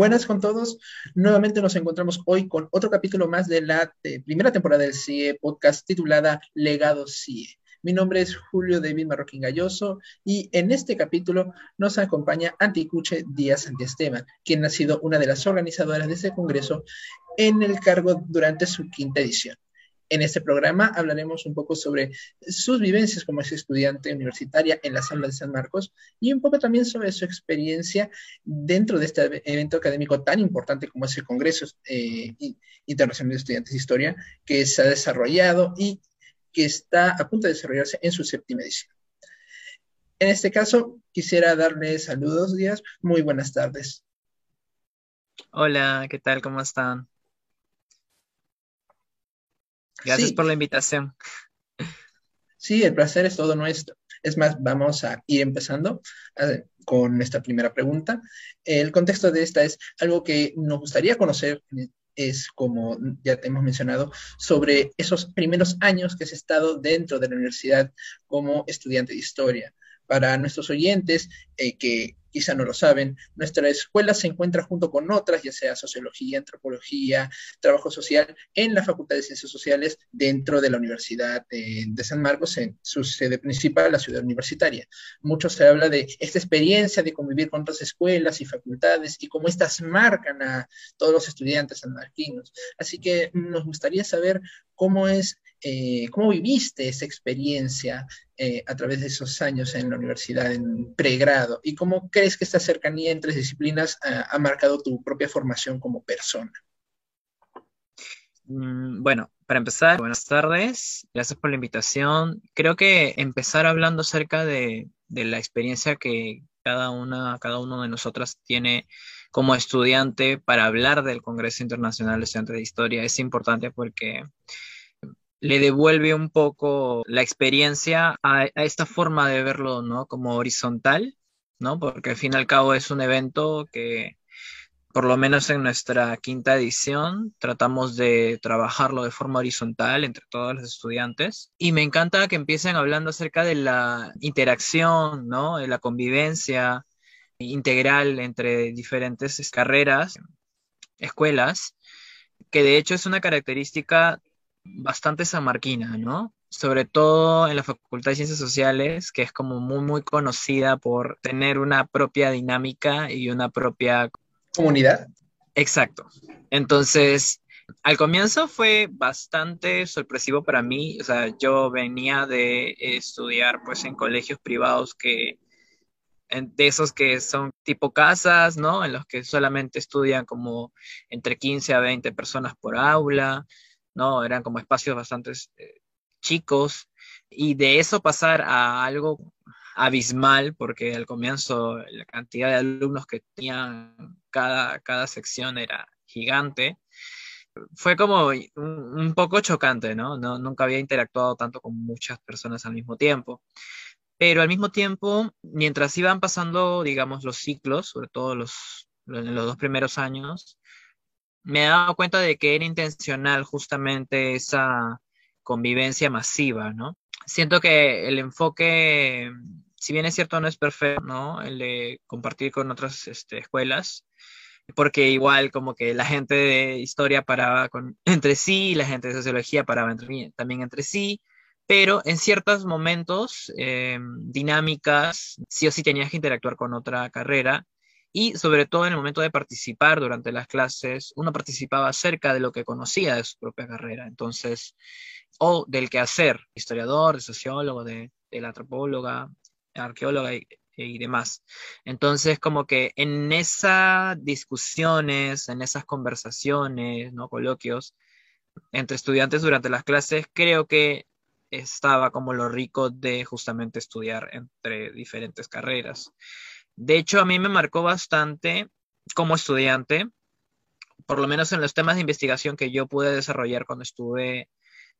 buenas con todos. Nuevamente nos encontramos hoy con otro capítulo más de la primera temporada del CIE podcast titulada Legado CIE. Mi nombre es Julio David Marroquín Galloso y en este capítulo nos acompaña Anticuche Díaz Antiesteban, quien ha sido una de las organizadoras de este congreso en el cargo durante su quinta edición. En este programa hablaremos un poco sobre sus vivencias como estudiante universitaria en la sala de San Marcos y un poco también sobre su experiencia dentro de este evento académico tan importante como es el Congreso eh, Internacional de Estudiantes de Historia, que se ha desarrollado y que está a punto de desarrollarse en su séptima edición. En este caso, quisiera darles saludos, días. Muy buenas tardes. Hola, ¿qué tal? ¿Cómo están? Gracias por la invitación. Sí, el placer es todo nuestro. Es más, vamos a ir empezando eh, con esta primera pregunta. El contexto de esta es algo que nos gustaría conocer, es como ya te hemos mencionado, sobre esos primeros años que has estado dentro de la universidad como estudiante de historia. Para nuestros oyentes eh, que quizá no lo saben, nuestra escuela se encuentra junto con otras, ya sea sociología, antropología, trabajo social, en la Facultad de Ciencias Sociales dentro de la Universidad de, San Marcos, en su sede principal, la ciudad universitaria. Mucho se habla de esta experiencia de convivir con otras escuelas y facultades y cómo estas marcan a todos los estudiantes sanmarquinos. Así que nos gustaría saber cómo es eh, ¿cómo viviste esa experiencia eh, a través de esos años en la universidad, en pregrado? ¿Y cómo crees que esta cercanía entre disciplinas ha, marcado tu propia formación como persona? Mm, bueno, para empezar, buenas tardes, gracias por la invitación. Creo que empezar hablando acerca de, la experiencia que cada una, cada uno de nosotras tiene como estudiante para hablar del Congreso Internacional de Estudiantes de Historia es importante porque le devuelve un poco la experiencia a, esta forma de verlo, ¿no? Como horizontal, ¿no? Porque al fin y al cabo es un evento que, por lo menos en nuestra quinta edición, tratamos de trabajarlo de forma horizontal entre todos los estudiantes. Y me encanta que empiecen hablando acerca de la interacción, ¿no? De la convivencia integral entre diferentes carreras, escuelas, que de hecho es una característica bastante samarquina, ¿no? Sobre todo en la Facultad de Ciencias Sociales, que es como muy, muy conocida por tener una propia dinámica y una propia... Comunidad. Exacto. Entonces, al comienzo fue bastante sorpresivo para mí, o sea, yo venía de estudiar pues en colegios privados que de esos que son tipo casas, ¿no? En los que solamente estudian como entre 15 a 20 personas por aula. ¿no? Eran como espacios bastante eh, chicos y de eso pasar a algo abismal, porque al comienzo la cantidad de alumnos que tenían cada, cada sección era gigante, fue como un, poco chocante, ¿no? ¿no? Nunca había interactuado tanto con muchas personas al mismo tiempo. Pero al mismo tiempo, mientras iban pasando, digamos, los ciclos, sobre todo los, en los dos primeros años, me he dado cuenta de que era intencional justamente esa convivencia masiva, ¿no? Siento que el enfoque, si bien es cierto, no es perfecto, ¿no? El de compartir con otras este, escuelas, porque igual como que la gente de historia paraba con, entre sí, la gente de sociología paraba también entre sí, pero en ciertos momentos, em, dinámicas, sí o sí tenías que interactuar con otra carrera y sobre todo en el momento de participar durante las clases, uno participaba acerca de lo que conocía de su propia carrera, entonces, o del quehacer, historiador, de sociólogo, de, la antropóloga, arqueóloga y, y, demás. Entonces, como que en esas discusiones, en esas conversaciones, ¿no? coloquios entre estudiantes durante las clases, creo que estaba como lo rico de justamente estudiar entre diferentes carreras. De hecho, a mí me marcó bastante como estudiante, por lo menos en los temas de investigación que yo pude desarrollar cuando estuve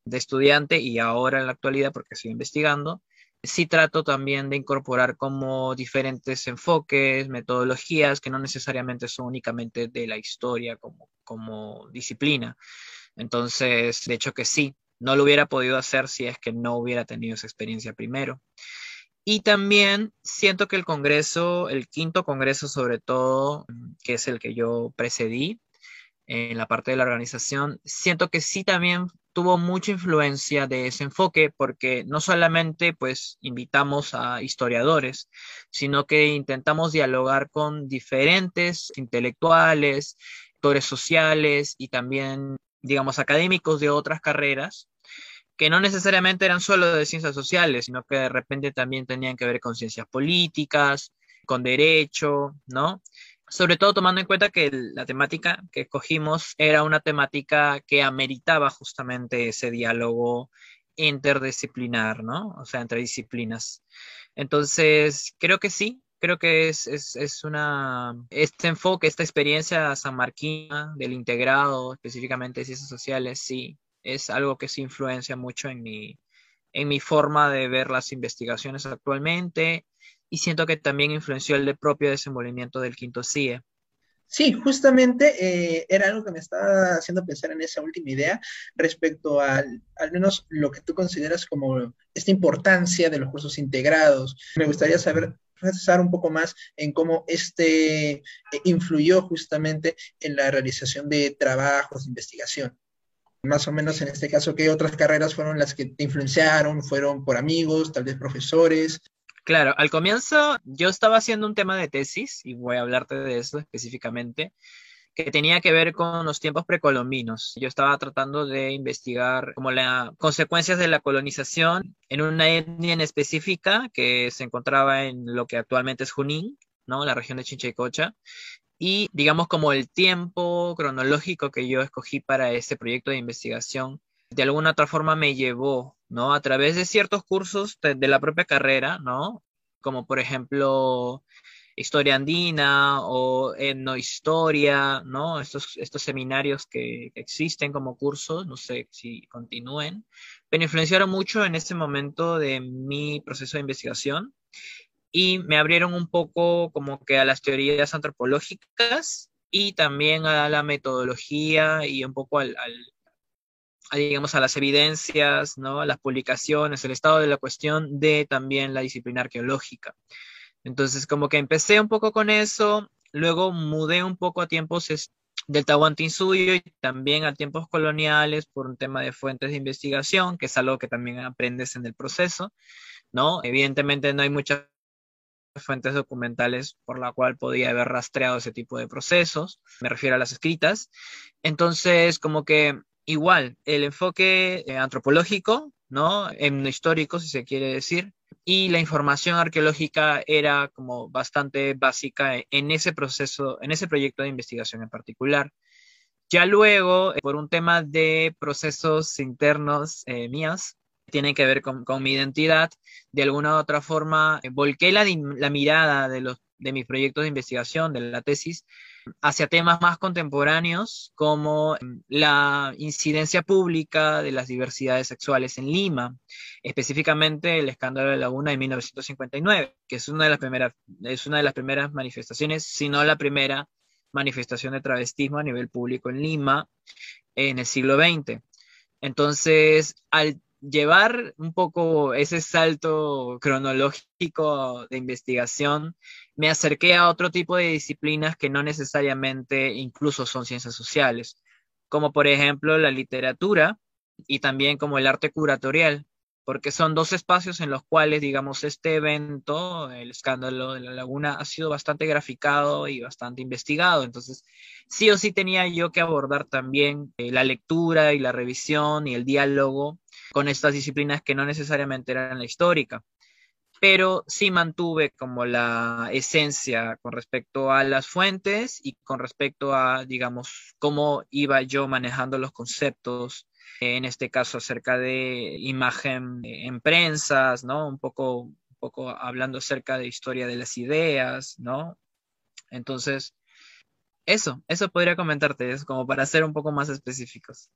de estudiante y ahora en la actualidad porque estoy investigando, sí trato también de incorporar como diferentes enfoques, metodologías que no necesariamente son únicamente de la historia como, como disciplina. Entonces, de hecho que sí, no lo hubiera podido hacer si es que no hubiera tenido esa experiencia primero. Y también siento que el Congreso, el quinto Congreso sobre todo, que es el que yo precedí en la parte de la organización, siento que sí también tuvo mucha influencia de ese enfoque porque no solamente pues invitamos a historiadores, sino que intentamos dialogar con diferentes intelectuales, actores sociales y también, digamos, académicos de otras carreras que no necesariamente eran solo de ciencias sociales, sino que de repente también tenían que ver con ciencias políticas, con derecho, ¿no? Sobre todo tomando en cuenta que la temática que escogimos era una temática que ameritaba justamente ese diálogo interdisciplinar, ¿no? O sea, entre disciplinas. Entonces, creo que sí, creo que es, es, es, una, este enfoque, esta experiencia sanmarquina del integrado, específicamente de ciencias sociales, sí, es algo que se influencia mucho en mi, en mi forma de ver las investigaciones actualmente y siento que también influenció el propio desenvolvimiento del quinto CIE. Sí, justamente eh, era algo que me estaba haciendo pensar en esa última idea respecto al, al menos lo que tú consideras como esta importancia de los cursos integrados. Me gustaría saber pensar un poco más en cómo este eh, influyó justamente en la realización de trabajos de investigación más o menos en este caso, ¿qué otras carreras fueron las que te influenciaron? ¿Fueron por amigos, tal vez profesores? Claro, al comienzo yo estaba haciendo un tema de tesis, y voy a hablarte de eso específicamente, que tenía que ver con los tiempos precolombinos. Yo estaba tratando de investigar como las consecuencias de la colonización en una etnia en específica que se encontraba en lo que actualmente es Junín, ¿no? La región de Chinchaycocha, y digamos como el tiempo cronológico que yo escogí para este proyecto de investigación, de alguna otra forma me llevó, ¿no? A través de ciertos cursos de, la propia carrera, ¿no? Como por ejemplo historia andina o etnohistoria, ¿no? Estos, estos seminarios que existen como cursos, no sé si continúen, pero influenciaron mucho en ese momento de mi proceso de investigación y me abrieron un poco como que a las teorías antropológicas y también a la metodología y un poco al, a, digamos, a las evidencias, ¿no? a las publicaciones, el estado de la cuestión de también la disciplina arqueológica. Entonces, como que empecé un poco con eso, luego mudé un poco a tiempos del Tahuantinsuyo y también a tiempos coloniales por un tema de fuentes de investigación, que es algo que también aprendes en el proceso, ¿no? Evidentemente no hay muchas fuentes documentales por la cual podía haber rastreado ese tipo de procesos, me refiero a las escritas. Entonces, como que igual, el enfoque eh, antropológico, ¿no? histórico, si se quiere decir, y la información arqueológica era como bastante básica en ese proceso, en ese proyecto de investigación en particular. Ya luego, por un tema de procesos internos eh, míos, tiene que ver con, mi identidad. De alguna u otra forma, volqué la, la mirada de, los, de mis proyectos de investigación, de la tesis, hacia temas más contemporáneos como em, la incidencia pública de las diversidades sexuales en Lima, específicamente el escándalo de la Laguna de 1959, que es una de las primeras, es una de las primeras manifestaciones, si no la primera manifestación de travestismo a nivel público en Lima en el siglo XX. Entonces, al llevar un poco ese salto cronológico de investigación, me acerqué a otro tipo de disciplinas que no necesariamente incluso son ciencias sociales, como por ejemplo la literatura y también como el arte curatorial, porque son dos espacios en los cuales, digamos, este evento, el escándalo de la laguna, ha sido bastante graficado y bastante investigado. Entonces, sí o sí tenía yo que abordar también eh, la lectura y la revisión y el diálogo con estas disciplinas que no necesariamente eran la histórica, pero sí mantuve como la esencia con respecto a las fuentes y con respecto a, digamos, cómo iba yo manejando los conceptos, en este caso acerca de imagen en prensas, ¿no? Un poco, un poco hablando acerca de historia de las ideas, ¿no? Entonces, eso, eso podría comentarte, es como para ser un poco más específicos.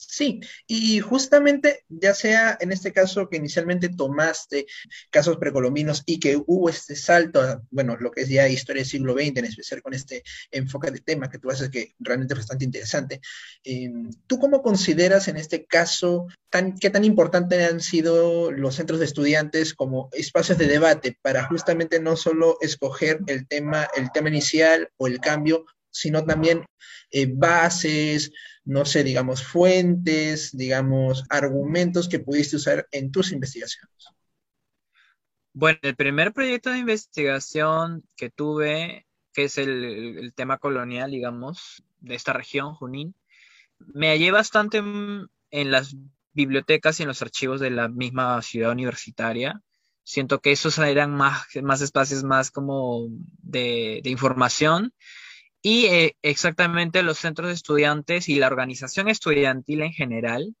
Sí, y justamente, ya sea en este caso que inicialmente tomaste casos precolombinos y que hubo este salto, a, bueno, lo que es ya historia del siglo XX, en especial con este enfoque de tema que tú haces que realmente es bastante interesante, eh, ¿tú cómo consideras en este caso tan, qué tan importante han sido los centros de estudiantes como espacios de debate para justamente no solo escoger el tema, el tema inicial o el cambio, sino también eh, bases, no sé, digamos, fuentes, digamos, argumentos que pudiste usar en tus investigaciones? Bueno, el primer proyecto de investigación que tuve, que es el, tema colonial, digamos, de esta región, Junín, me hallé bastante en las bibliotecas y en los archivos de la misma ciudad universitaria. Siento que esos eran más, más espacios más como de, de información y eh, exactamente los centros de estudiantes y la organización estudiantil en general,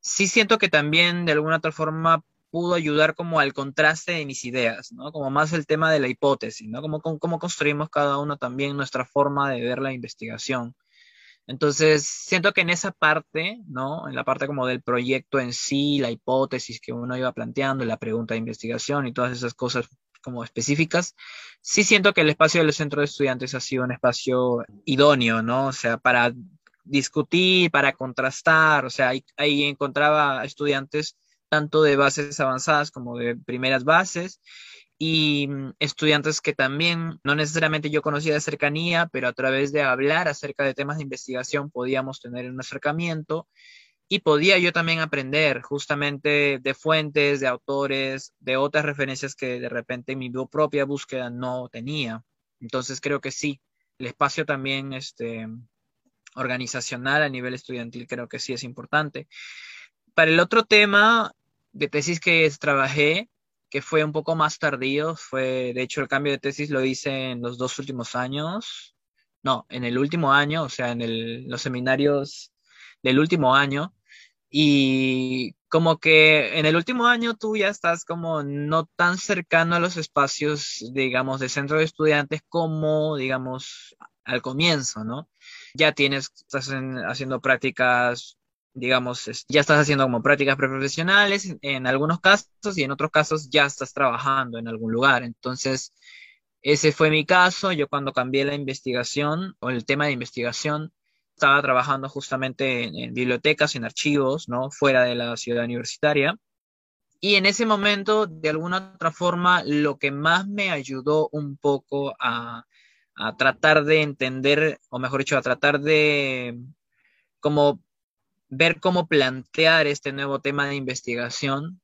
sí siento que también de alguna otra forma pudo ayudar como al contraste de mis ideas, ¿no? Como más el tema de la hipótesis, ¿no? Como cómo construimos cada uno también nuestra forma de ver la investigación. Entonces, siento que en esa parte, ¿no? En la parte como del proyecto en sí, la hipótesis que uno iba planteando, la pregunta de investigación y todas esas cosas como específicas, sí siento que el espacio del centro de estudiantes ha sido un espacio idóneo, ¿no? O sea, para discutir, para contrastar, o sea, ahí, encontraba estudiantes tanto de bases avanzadas como de primeras bases y mm, estudiantes que también no necesariamente yo conocía de cercanía, pero a través de hablar acerca de temas de investigación podíamos tener un acercamiento y podía yo también aprender justamente de fuentes, de autores, de otras referencias que de repente mi propia búsqueda no tenía. Entonces creo que sí, el espacio también este, organizacional a nivel estudiantil creo que sí es importante. Para el otro tema de tesis que trabajé, que fue un poco más tardío, fue, de hecho, el cambio de tesis lo hice en los dos últimos años, no, en el último año, o sea, en los seminarios del último año, y como que en el último año tú ya estás como no tan cercano a los espacios, digamos, de centro de estudiantes como, digamos, al comienzo, ¿no? Ya tienes, estás haciendo prácticas, digamos, ya estás haciendo como prácticas preprofesionales en algunos casos y en otros casos ya estás trabajando en algún lugar. Entonces, ese fue mi caso. Yo cuando cambié la investigación o el tema de investigación, estaba trabajando justamente en, bibliotecas, en archivos, ¿no? Fuera de la ciudad universitaria. Y en ese momento, de alguna otra forma, lo que más me ayudó un poco a, a tratar de entender, o mejor dicho, a tratar de como ver cómo plantear este nuevo tema de investigación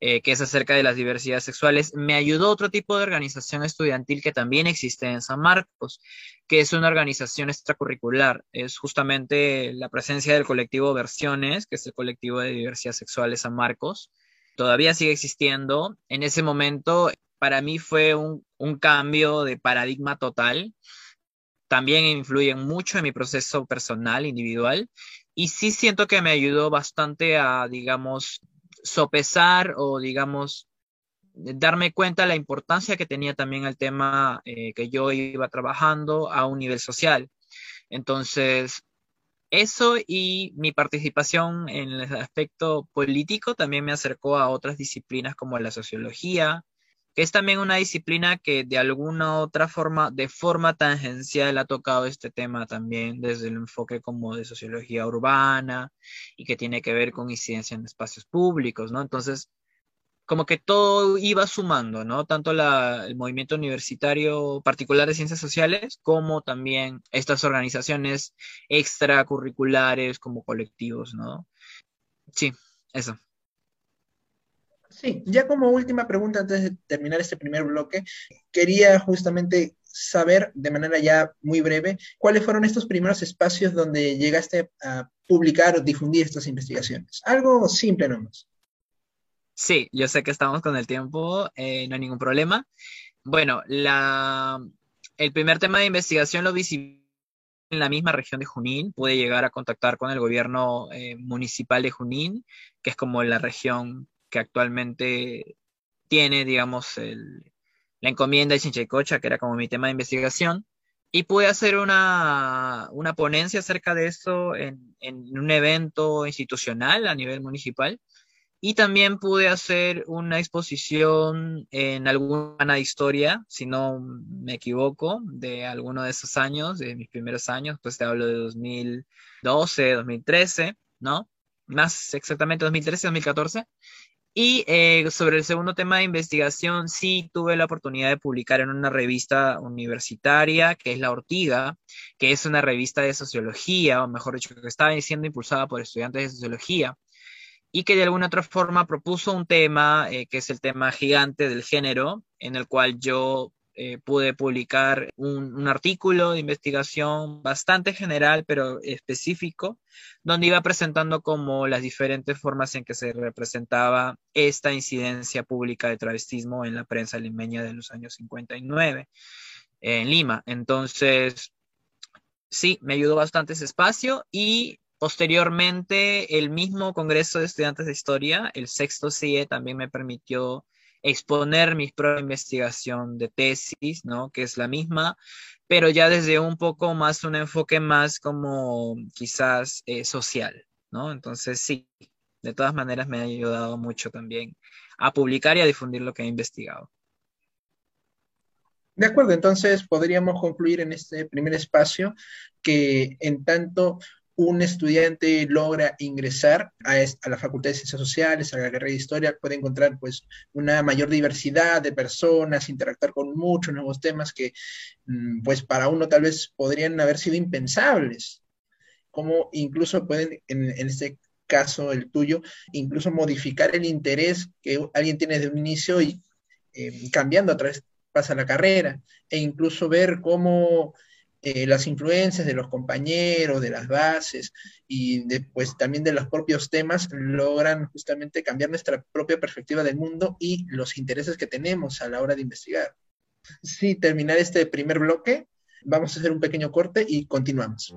eh, que es acerca de las diversidades sexuales, me ayudó otro tipo de organización estudiantil que también existe en San Marcos, que es una organización extracurricular. Es justamente la presencia del colectivo Versiones, que es el colectivo de diversidad sexual San Marcos. Todavía sigue existiendo. En ese momento, para mí fue un, un cambio de paradigma total. También influye mucho en mi proceso personal, individual. Y sí siento que me ayudó bastante a, digamos, sopesar o, digamos, darme cuenta de la importancia que tenía también el tema eh, que yo iba trabajando a un nivel social. Entonces, eso y mi participación en el aspecto político también me acercó a otras disciplinas como la sociología, que es también una disciplina que de alguna otra forma, de forma tangencial, ha tocado este tema también desde el enfoque como de sociología urbana y que tiene que ver con incidencia en espacios públicos, ¿no? Entonces, como que todo iba sumando, ¿no? Tanto el movimiento universitario particular de ciencias sociales como también estas organizaciones extracurriculares como colectivos, ¿no? Sí, eso. Sí, ya como última pregunta antes de terminar este primer bloque, quería justamente saber de manera ya muy breve cuáles fueron estos primeros espacios donde llegaste a publicar o difundir estas investigaciones. Algo simple nomás. Sí, yo sé que estamos con el tiempo, eh, no hay ningún problema. Bueno, la, el primer tema de investigación lo vi en la misma región de Junín. Pude llegar a contactar con el gobierno eh, municipal de Junín, que es como la región que actualmente tiene, digamos, la encomienda de Chinchaycocha, que era como mi tema de investigación. y pude hacer una, una ponencia acerca de eso en, en, un evento institucional a nivel municipal. Y también pude hacer una exposición en alguna historia, si no me equivoco, de alguno de esos años, de mis primeros años, pues te hablo de 2012, 2013, ¿no? Más exactamente 2013, 2014. Y eh, sobre el segundo tema de investigación, sí tuve la oportunidad de publicar en una revista universitaria, que es La Ortiga, que es una revista de sociología, o mejor dicho, que estaba siendo impulsada por estudiantes de sociología, y que de alguna otra forma propuso un tema, eh, que es el tema gigante del género, en el cual yo eh, pude publicar un, artículo de investigación bastante general, pero específico, donde iba presentando como las diferentes formas en que se representaba esta incidencia pública de travestismo en la prensa limeña de los años 59 en Lima. Entonces, sí, me ayudó bastante ese espacio y posteriormente el mismo Congreso de Estudiantes de Historia, el sexto CIE, también me permitió exponer mi propia investigación de tesis, ¿no? Que es la misma, pero ya desde un poco más, un enfoque más como quizás eh, social, ¿no? Entonces sí, de todas maneras me ha ayudado mucho también a publicar y a difundir lo que he investigado. De acuerdo, entonces podríamos concluir en este primer espacio que en tanto un estudiante logra ingresar a, la Facultad de Ciencias Sociales, a la carrera de Historia, puede encontrar pues una mayor diversidad de personas, interactuar con muchos nuevos temas que mm, pues para uno tal vez podrían haber sido impensables, como incluso pueden, en, este caso el tuyo, incluso modificar el interés que alguien tiene de un inicio y eh, cambiando a través pasa la carrera, e incluso ver cómo eh, las influencias de los compañeros, de las bases y pues también de los propios temas logran justamente cambiar nuestra propia perspectiva del mundo y los intereses que tenemos a la hora de investigar. Sí, terminar este primer bloque, vamos a hacer un pequeño corte y continuamos.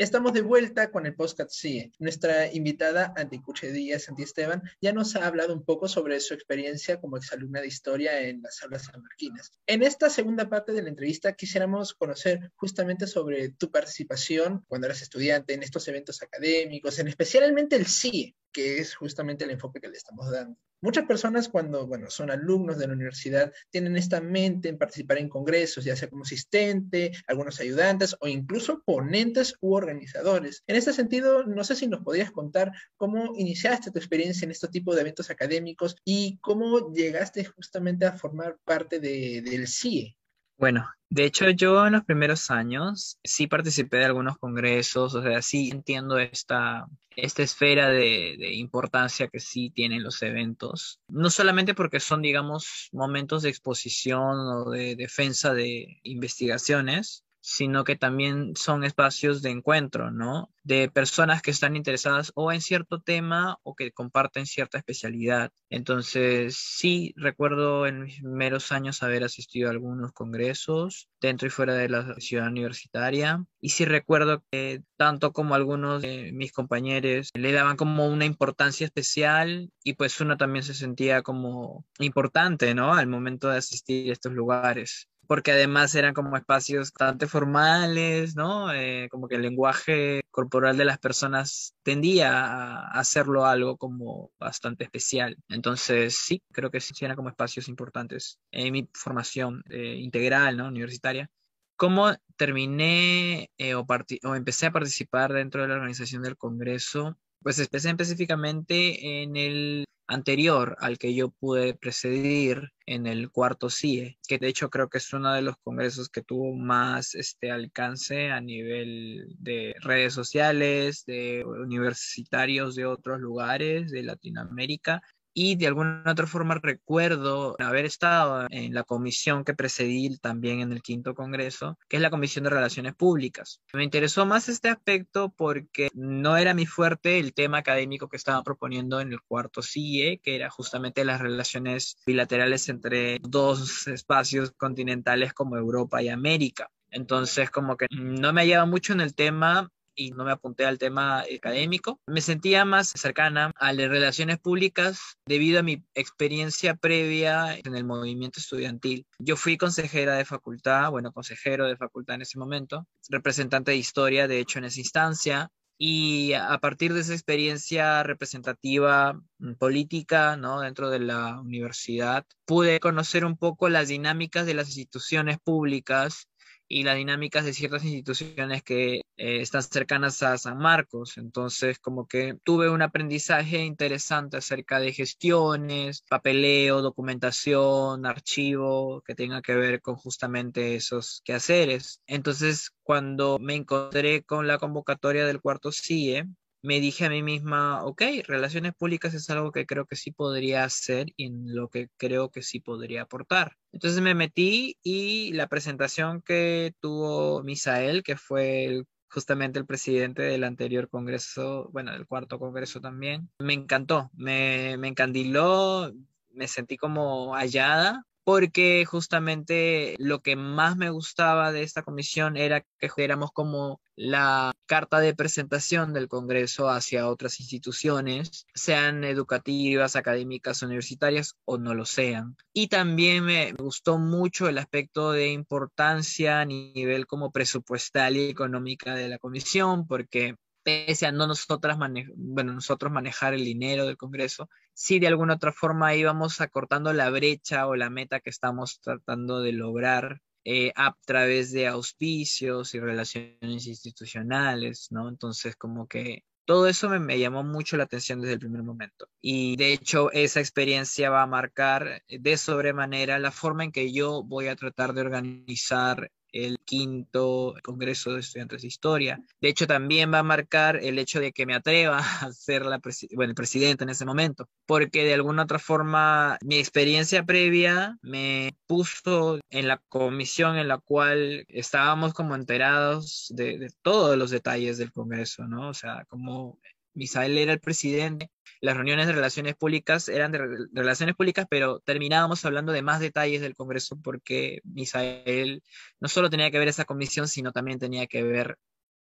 Estamos de vuelta con el podcast CIE. Nuestra invitada, Anticuche Díaz Esteban, ya nos ha hablado un poco sobre su experiencia como exalumna de historia en las aulas sanmarquinas. En esta segunda parte de la entrevista quisiéramos conocer justamente sobre tu participación cuando eras estudiante en estos eventos académicos, en especialmente el CIE, que es justamente el enfoque que le estamos dando. Muchas personas cuando, bueno, son alumnos de la universidad tienen esta mente en participar en congresos, ya sea como asistente, algunos ayudantes o incluso ponentes u organizadores. En este sentido, no sé si nos podrías contar cómo iniciaste tu experiencia en este tipo de eventos académicos y cómo llegaste justamente a formar parte del CIE. Bueno, de hecho yo en los primeros años sí participé de algunos congresos, o sea, sí entiendo esta, esta esfera de, de, importancia que sí tienen los eventos, no solamente porque son, digamos, momentos de exposición o de defensa de investigaciones, sino que también son espacios de encuentro, ¿no? De personas que están interesadas o en cierto tema o que comparten cierta especialidad. Entonces, sí, recuerdo en mis primeros años haber asistido a algunos congresos dentro y fuera de la ciudad universitaria. Y sí recuerdo que tanto como algunos de mis compañeros le daban como una importancia especial y pues uno también se sentía como importante, ¿no? Al momento de asistir a estos lugares porque además eran como espacios bastante formales, ¿no? Eh, como que el lenguaje corporal de las personas tendía a hacerlo algo como bastante especial. Entonces, sí, creo que sí eran como espacios importantes en mi formación eh, integral, ¿no? Universitaria. ¿Cómo terminé eh, o, o empecé a participar dentro de la organización del Congreso? Pues empecé específicamente en el anterior al que yo pude precedir en el cuarto CIE, que de hecho creo que es uno de los congresos que tuvo más este alcance a nivel de redes sociales, de universitarios de otros lugares de Latinoamérica y de alguna otra forma recuerdo haber estado en la comisión que precedí también en el quinto congreso, que es la Comisión de Relaciones Públicas. Me interesó más este aspecto porque no era mi fuerte el tema académico que estaba proponiendo en el cuarto CIE, que era justamente las relaciones bilaterales entre dos espacios continentales como Europa y América. Entonces, como que no me hallaba mucho en el tema y no me apunté al tema académico. Me sentía más cercana a las relaciones públicas debido a mi experiencia previa en el movimiento estudiantil. Yo fui consejera de facultad, bueno, consejero de facultad en ese momento, representante de historia, de hecho, en esa instancia, y a partir de esa experiencia representativa mm, política, ¿no? Dentro de la universidad, pude conocer un poco las dinámicas de las instituciones públicas y las dinámicas de ciertas instituciones que eh, están cercanas a San Marcos. Entonces, como que tuve un aprendizaje interesante acerca de gestiones, papeleo, documentación, archivo, que tenga que ver con justamente esos quehaceres. Entonces, cuando me encontré con la convocatoria del cuarto CIE, me dije a mí misma, ok, relaciones públicas es algo que creo que sí podría hacer y en lo que creo que sí podría aportar. Entonces me metí y la presentación que tuvo Misael, que fue justamente el presidente del anterior congreso, bueno, del cuarto congreso también, me encantó, me, me encandiló, me sentí como hallada porque justamente lo que más me gustaba de esta comisión era que éramos como la carta de presentación del Congreso hacia otras instituciones, sean educativas, académicas, universitarias o no lo sean. Y también me gustó mucho el aspecto de importancia a nivel como presupuestal y económica de la comisión, porque pese a no nosotras bueno, nosotros manejar el dinero del Congreso, sí de alguna otra forma íbamos acortando la brecha o la meta que estamos tratando de lograr eh, a través de auspicios y relaciones institucionales, ¿no? Entonces, como que todo eso me, llamó mucho la atención desde el primer momento. Y de hecho, esa experiencia va a marcar de sobremanera la forma en que yo voy a tratar de organizar el quinto Congreso de Estudiantes de Historia. De hecho, también va a marcar el hecho de que me atreva a ser la bueno, el presidente en ese momento, porque de alguna otra forma mi experiencia previa me puso en la comisión en la cual estábamos como enterados de, de todos los detalles del Congreso, ¿no? O sea, como Misael era el presidente, las reuniones de relaciones públicas eran de relaciones públicas, pero terminábamos hablando de más detalles del Congreso porque Misael no solo tenía que ver esa comisión, sino también tenía que ver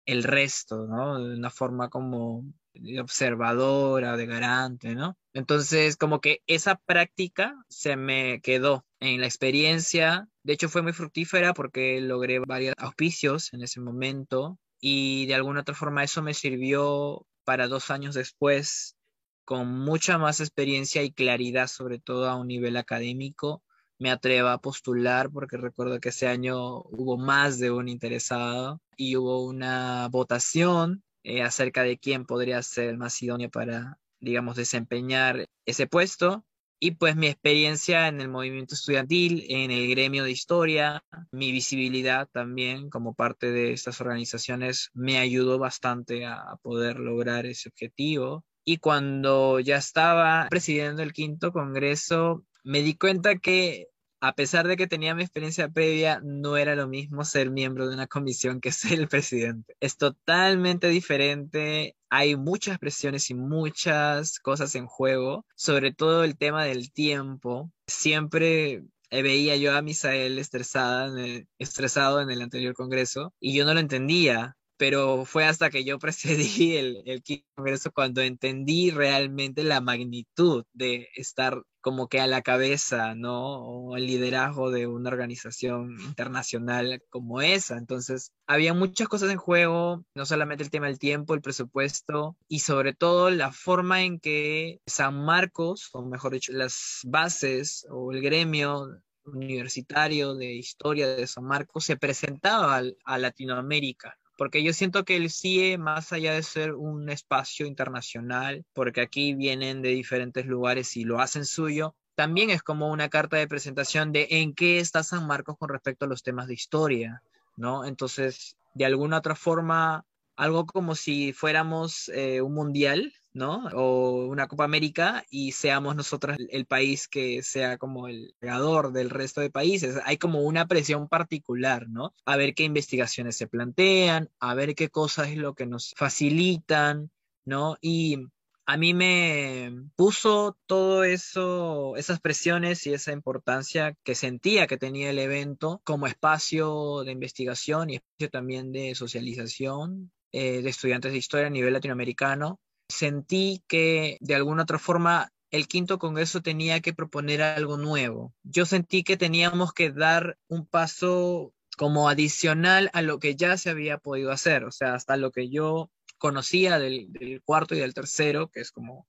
el resto, ¿no? De una forma como de observadora, de garante, ¿no? Entonces, como que esa práctica se me quedó en la experiencia. De hecho, fue muy fructífera porque logré varios auspicios en ese momento y de alguna otra forma eso me sirvió para dos años después con mucha más experiencia y claridad, sobre todo a un nivel académico, me atrevo a postular porque recuerdo que ese año hubo más de un interesado y hubo una votación eh, acerca de quién podría ser el más idóneo para, digamos, desempeñar ese puesto. Y pues mi experiencia en el movimiento estudiantil, en el gremio de historia, mi visibilidad también como parte de estas organizaciones me ayudó bastante a poder lograr ese objetivo. Y cuando ya estaba presidiendo el quinto congreso, me di cuenta que a pesar de que tenía mi experiencia previa, no era lo mismo ser miembro de una comisión que ser el presidente. Es totalmente diferente. Hay muchas presiones y muchas cosas en juego, sobre todo el tema del tiempo. Siempre veía yo a Misael estresada estresado en el anterior congreso y yo no lo entendía pero fue hasta que yo precedí el, el Congreso cuando entendí realmente la magnitud de estar como que a la cabeza, ¿no? O el liderazgo de una organización internacional como esa. Entonces, había muchas cosas en juego, no solamente el tema del tiempo, el presupuesto y sobre todo la forma en que San Marcos, o mejor dicho, las bases o el gremio universitario de historia de San Marcos se presentaba a Latinoamérica porque yo siento que el CIE, más allá de ser un espacio internacional, porque aquí vienen de diferentes lugares y lo hacen suyo, también es como una carta de presentación de en qué está San Marcos con respecto a los temas de historia, ¿no? Entonces, de alguna otra forma, algo como si fuéramos eh, un mundial, ¿no? O una Copa América y seamos nosotros el país que sea como el creador del resto de países. Hay como una presión particular, ¿no? A ver qué investigaciones se plantean, a ver qué cosas es lo que nos facilitan, ¿no? Y a mí me puso todo eso, esas presiones y esa importancia que sentía que tenía el evento como espacio de investigación y espacio también de socialización eh, de estudiantes de historia a nivel latinoamericano, sentí que de alguna otra forma el quinto congreso tenía que proponer algo nuevo. Yo sentí que teníamos que dar un paso como adicional a lo que ya se había podido hacer, o sea, hasta lo que yo conocía del, cuarto y del tercero, que es como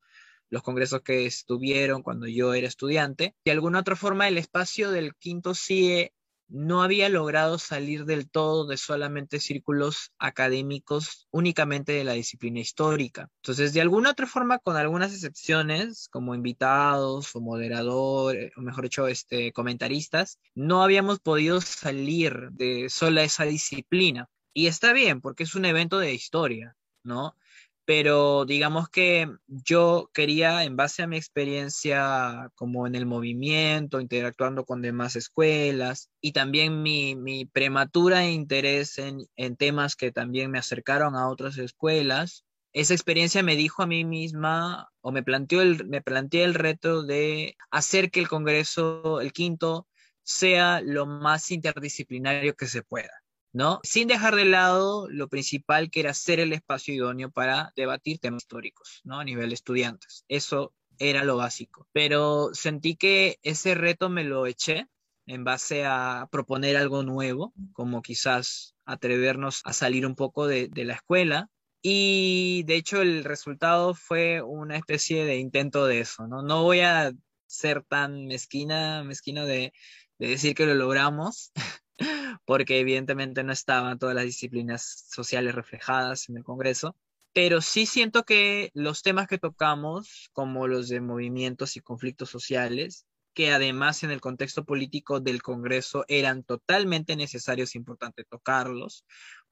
los congresos que estuvieron cuando yo era estudiante. De alguna otra forma, el espacio del quinto CIE no había logrado salir del todo de solamente círculos académicos únicamente de la disciplina histórica. Entonces, de alguna otra forma, con algunas excepciones, como invitados o moderadores, o mejor dicho, este, comentaristas, no habíamos podido salir de sola esa disciplina. Y está bien, porque es un evento de historia, ¿no? Pero digamos que yo quería, en base a mi experiencia como en el movimiento, interactuando con demás escuelas y también mi, prematura interés en, temas que también me acercaron a otras escuelas, esa experiencia me dijo a mí misma o me planteó el, me planteé el reto de hacer que el Congreso, el quinto, sea lo más interdisciplinario que se pueda. Sin dejar de lado lo principal que era ser el espacio idóneo para debatir temas históricos, ¿no? A nivel de estudiantes. Eso era lo básico. Pero sentí que ese reto me lo eché en base a proponer algo nuevo, como quizás atrevernos a salir un poco de, la escuela. Y de hecho el resultado fue una especie de intento de eso, ¿no? No voy a ser tan mezquina, mezquino de decir que lo logramos, porque evidentemente no estaban todas las disciplinas sociales reflejadas en el Congreso, pero sí siento que los temas que tocamos, como los de movimientos y conflictos sociales, que además en el contexto político del Congreso eran totalmente necesarios e importante tocarlos,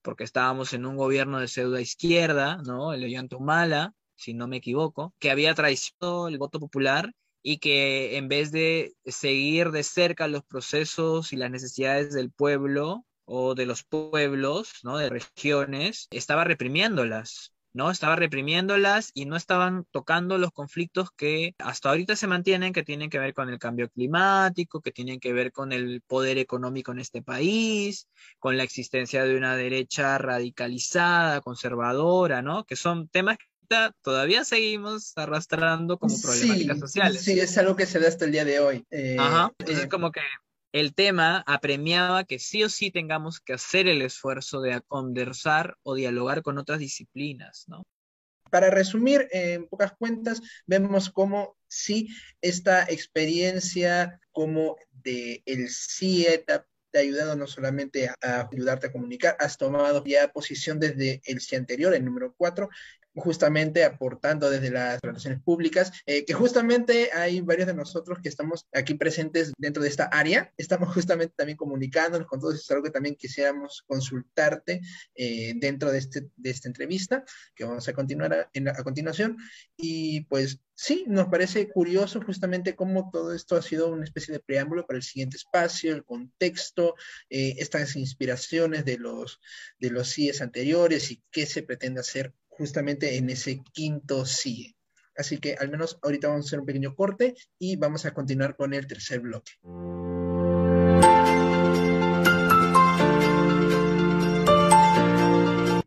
porque estábamos en un gobierno de pseudo izquierda, ¿no? El Ollantumala, si no me equivoco, que había traicionado el voto popular y que en vez de seguir de cerca los procesos y las necesidades del pueblo o de los pueblos, ¿no? De regiones, estaba reprimiéndolas, ¿no? Estaba reprimiéndolas y no estaban tocando los conflictos que hasta ahorita se mantienen, que tienen que ver con el cambio climático, que tienen que ver con el poder económico en este país, con la existencia de una derecha radicalizada, conservadora, ¿no? Que son temas todavía seguimos arrastrando como problemáticas sociales. Sí, es algo que se da hasta el día de hoy. Eh, Ajá, entonces eh, como que el tema apremiaba que sí o sí tengamos que hacer el esfuerzo de conversar o dialogar con otras disciplinas, ¿no? Para resumir, en pocas cuentas, vemos cómo sí esta experiencia como de el CIE te ha ayudado no solamente a, a, ayudarte a comunicar, has tomado ya posición desde el CIE anterior, el número 4, justamente aportando desde las relaciones públicas, eh, que justamente hay varios de nosotros que estamos aquí presentes dentro de esta área, estamos justamente también comunicándonos con todos, es algo que también quisiéramos consultarte eh, dentro de, este, de esta entrevista, que vamos a continuar a, en, a continuación, y pues sí, nos parece curioso justamente cómo todo esto ha sido una especie de preámbulo para el siguiente espacio, el contexto, eh, estas inspiraciones de los, de los CIEs anteriores y qué se pretende hacer justamente en ese quinto CIE. Así que al menos ahorita vamos a hacer un pequeño corte y vamos a continuar con el tercer bloque.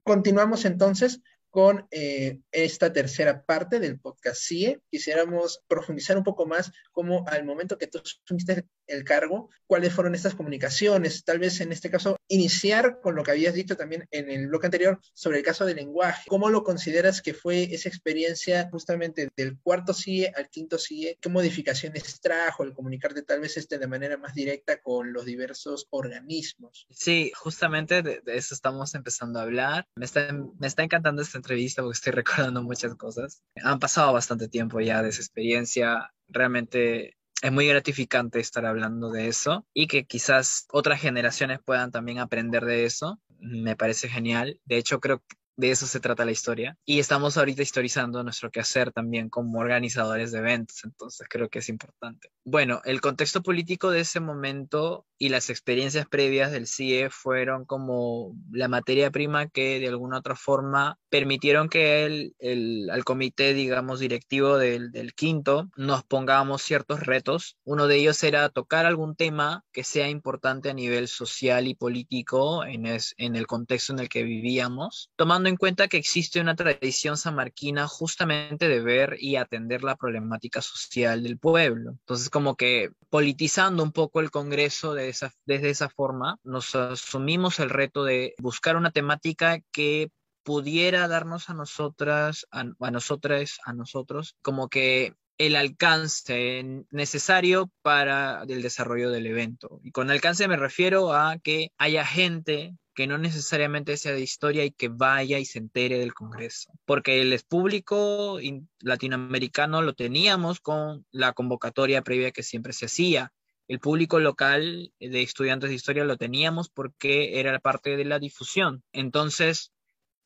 Continuamos entonces con eh, esta tercera parte del podcast CIE. Quisiéramos profundizar un poco más cómo al momento que tú asumiste el cargo, cuáles fueron estas comunicaciones, tal vez en este caso iniciar con lo que habías dicho también en el bloque anterior sobre el caso del lenguaje. ¿Cómo lo consideras que fue esa experiencia justamente del cuarto CIE al quinto CIE? ¿Qué modificaciones trajo el comunicarte tal vez este de manera más directa con los diversos organismos? Sí, justamente de, eso estamos empezando a hablar. Me está, me está encantando esta entrevista porque estoy recordando muchas cosas. Han pasado bastante tiempo ya de esa experiencia. Realmente es muy gratificante estar hablando de eso y que quizás otras generaciones puedan también aprender de eso. Me parece genial. De hecho, creo que de eso se trata la historia. Y estamos ahorita historizando nuestro quehacer también como organizadores de eventos, entonces creo que es importante. Bueno, el contexto político de ese momento y las experiencias previas del CIE fueron como la materia prima que de alguna otra forma permitieron que el, el al comité, digamos, directivo del, del, quinto nos pongamos ciertos retos. Uno de ellos era tocar algún tema que sea importante a nivel social y político en, es, en el contexto en el que vivíamos, tomando en cuenta que existe una tradición samarquina justamente de ver y atender la problemática social del pueblo. Entonces, como que politizando un poco el Congreso de esa, desde esa forma, nos asumimos el reto de buscar una temática que pudiera darnos a nosotras, a, a nosotras, a nosotros, como que el alcance necesario para el desarrollo del evento. Y con alcance me refiero a que haya gente que no necesariamente sea de historia y que vaya y se entere del Congreso. Porque el público latinoamericano lo teníamos con la convocatoria previa que siempre se hacía. El público local de estudiantes de historia lo teníamos porque era parte de la difusión. Entonces,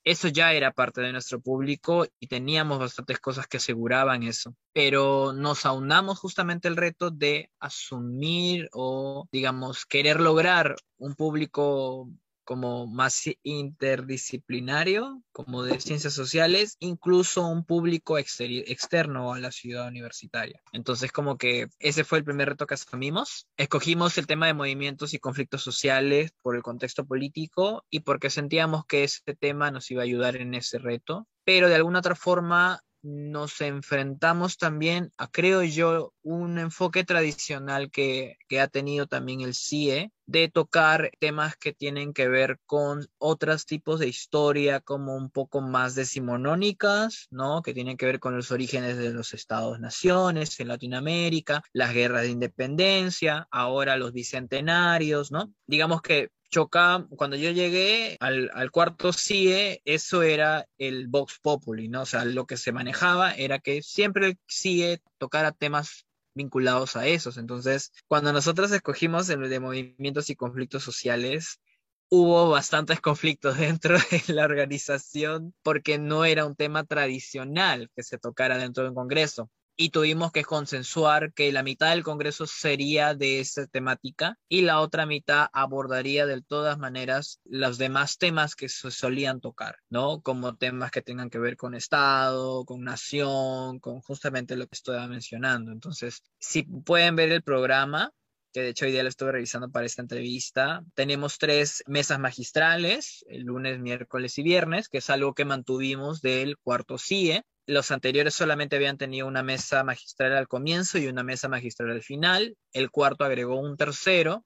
eso ya era parte de nuestro público y teníamos bastantes cosas que aseguraban eso, pero nos aunamos justamente el reto de asumir o, digamos, querer lograr un público como más interdisciplinario, como de ciencias sociales, incluso un público externo a la ciudad universitaria. Entonces, como que ese fue el primer reto que asumimos. Escogimos el tema de movimientos y conflictos sociales por el contexto político y porque sentíamos que ese tema nos iba a ayudar en ese reto, pero de alguna otra forma nos enfrentamos también a, creo yo, un enfoque tradicional que, que, ha tenido también el CIE de tocar temas que tienen que ver con otros tipos de historia como un poco más decimonónicas, ¿no? Que tienen que ver con los orígenes de los estados-naciones en Latinoamérica, las guerras de independencia, ahora los bicentenarios, ¿no? Digamos que choca, cuando yo llegué al, al, cuarto CIE, eso era el Vox Populi, ¿no? O sea, lo que se manejaba era que siempre el CIE tocara temas vinculados a esos. Entonces, cuando nosotros escogimos el de movimientos y conflictos sociales, hubo bastantes conflictos dentro de la organización porque no era un tema tradicional que se tocara dentro de un congreso y tuvimos que consensuar que la mitad del Congreso sería de esa temática y la otra mitad abordaría de todas maneras los demás temas que se solían tocar, ¿no? Como temas que tengan que ver con Estado, con nación, con justamente lo que estoy mencionando. Entonces, si pueden ver el programa, que de hecho hoy día lo estuve revisando para esta entrevista. Tenemos tres mesas magistrales, el lunes, miércoles y viernes, que es algo que mantuvimos del cuarto CIE los anteriores solamente habían tenido una mesa magistral al comienzo y una mesa magistral al final. El cuarto agregó un tercero.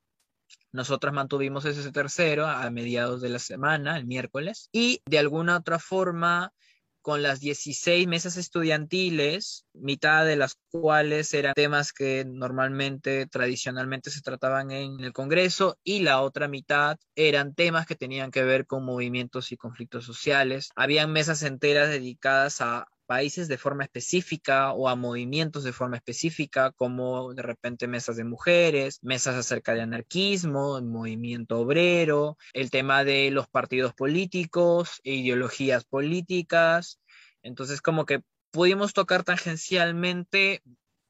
Nosotros mantuvimos ese tercero a mediados de la semana, el miércoles. Y de alguna otra forma, con las 16 mesas estudiantiles, mitad de las cuales eran temas que normalmente, tradicionalmente se trataban en el Congreso, y la otra mitad eran temas que tenían que ver con movimientos y conflictos sociales. Habían mesas enteras dedicadas a países de forma específica o a movimientos de forma específica, como de repente mesas de mujeres, mesas acerca de anarquismo, movimiento obrero, el tema de los partidos políticos, ideologías políticas. Entonces, como que pudimos tocar tangencialmente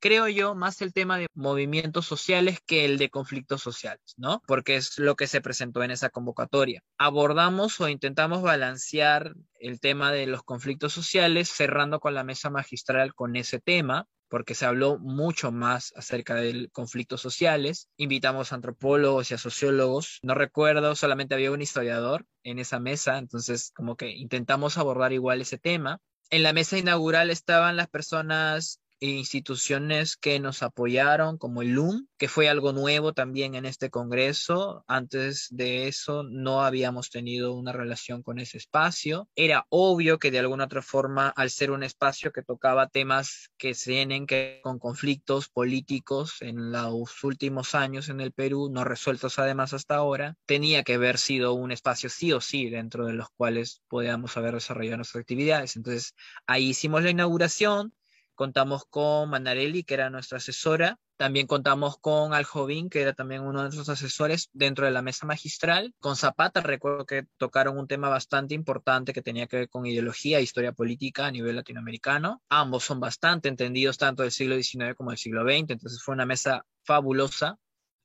creo yo, más el tema de movimientos sociales que el de conflictos sociales, ¿no? Porque es lo que se presentó en esa convocatoria. Abordamos o intentamos balancear el tema de los conflictos sociales cerrando con la mesa magistral con ese tema, porque se habló mucho más acerca de conflictos sociales. Invitamos a antropólogos y a sociólogos. No recuerdo, solamente había un historiador en esa mesa, entonces como que intentamos abordar igual ese tema. En la mesa inaugural estaban las personas instituciones que nos apoyaron, como el LUM, que fue algo nuevo también en este Congreso. Antes de eso no habíamos tenido una relación con ese espacio. Era obvio que de alguna otra forma, al ser un espacio que tocaba temas que tienen que con conflictos políticos en los últimos años en el Perú, no resueltos además hasta ahora, tenía que haber sido un espacio sí o sí dentro de los cuales podíamos haber desarrollado nuestras actividades. Entonces, ahí hicimos la inauguración, Contamos con Manarelli, que era nuestra asesora. También contamos con Aljovín, que era también uno de nuestros asesores dentro de la mesa magistral. Con Zapata, recuerdo que tocaron un tema bastante importante que tenía que ver con ideología e historia política a nivel latinoamericano. Ambos son bastante entendidos tanto del siglo XIX como del siglo XX, entonces fue una mesa fabulosa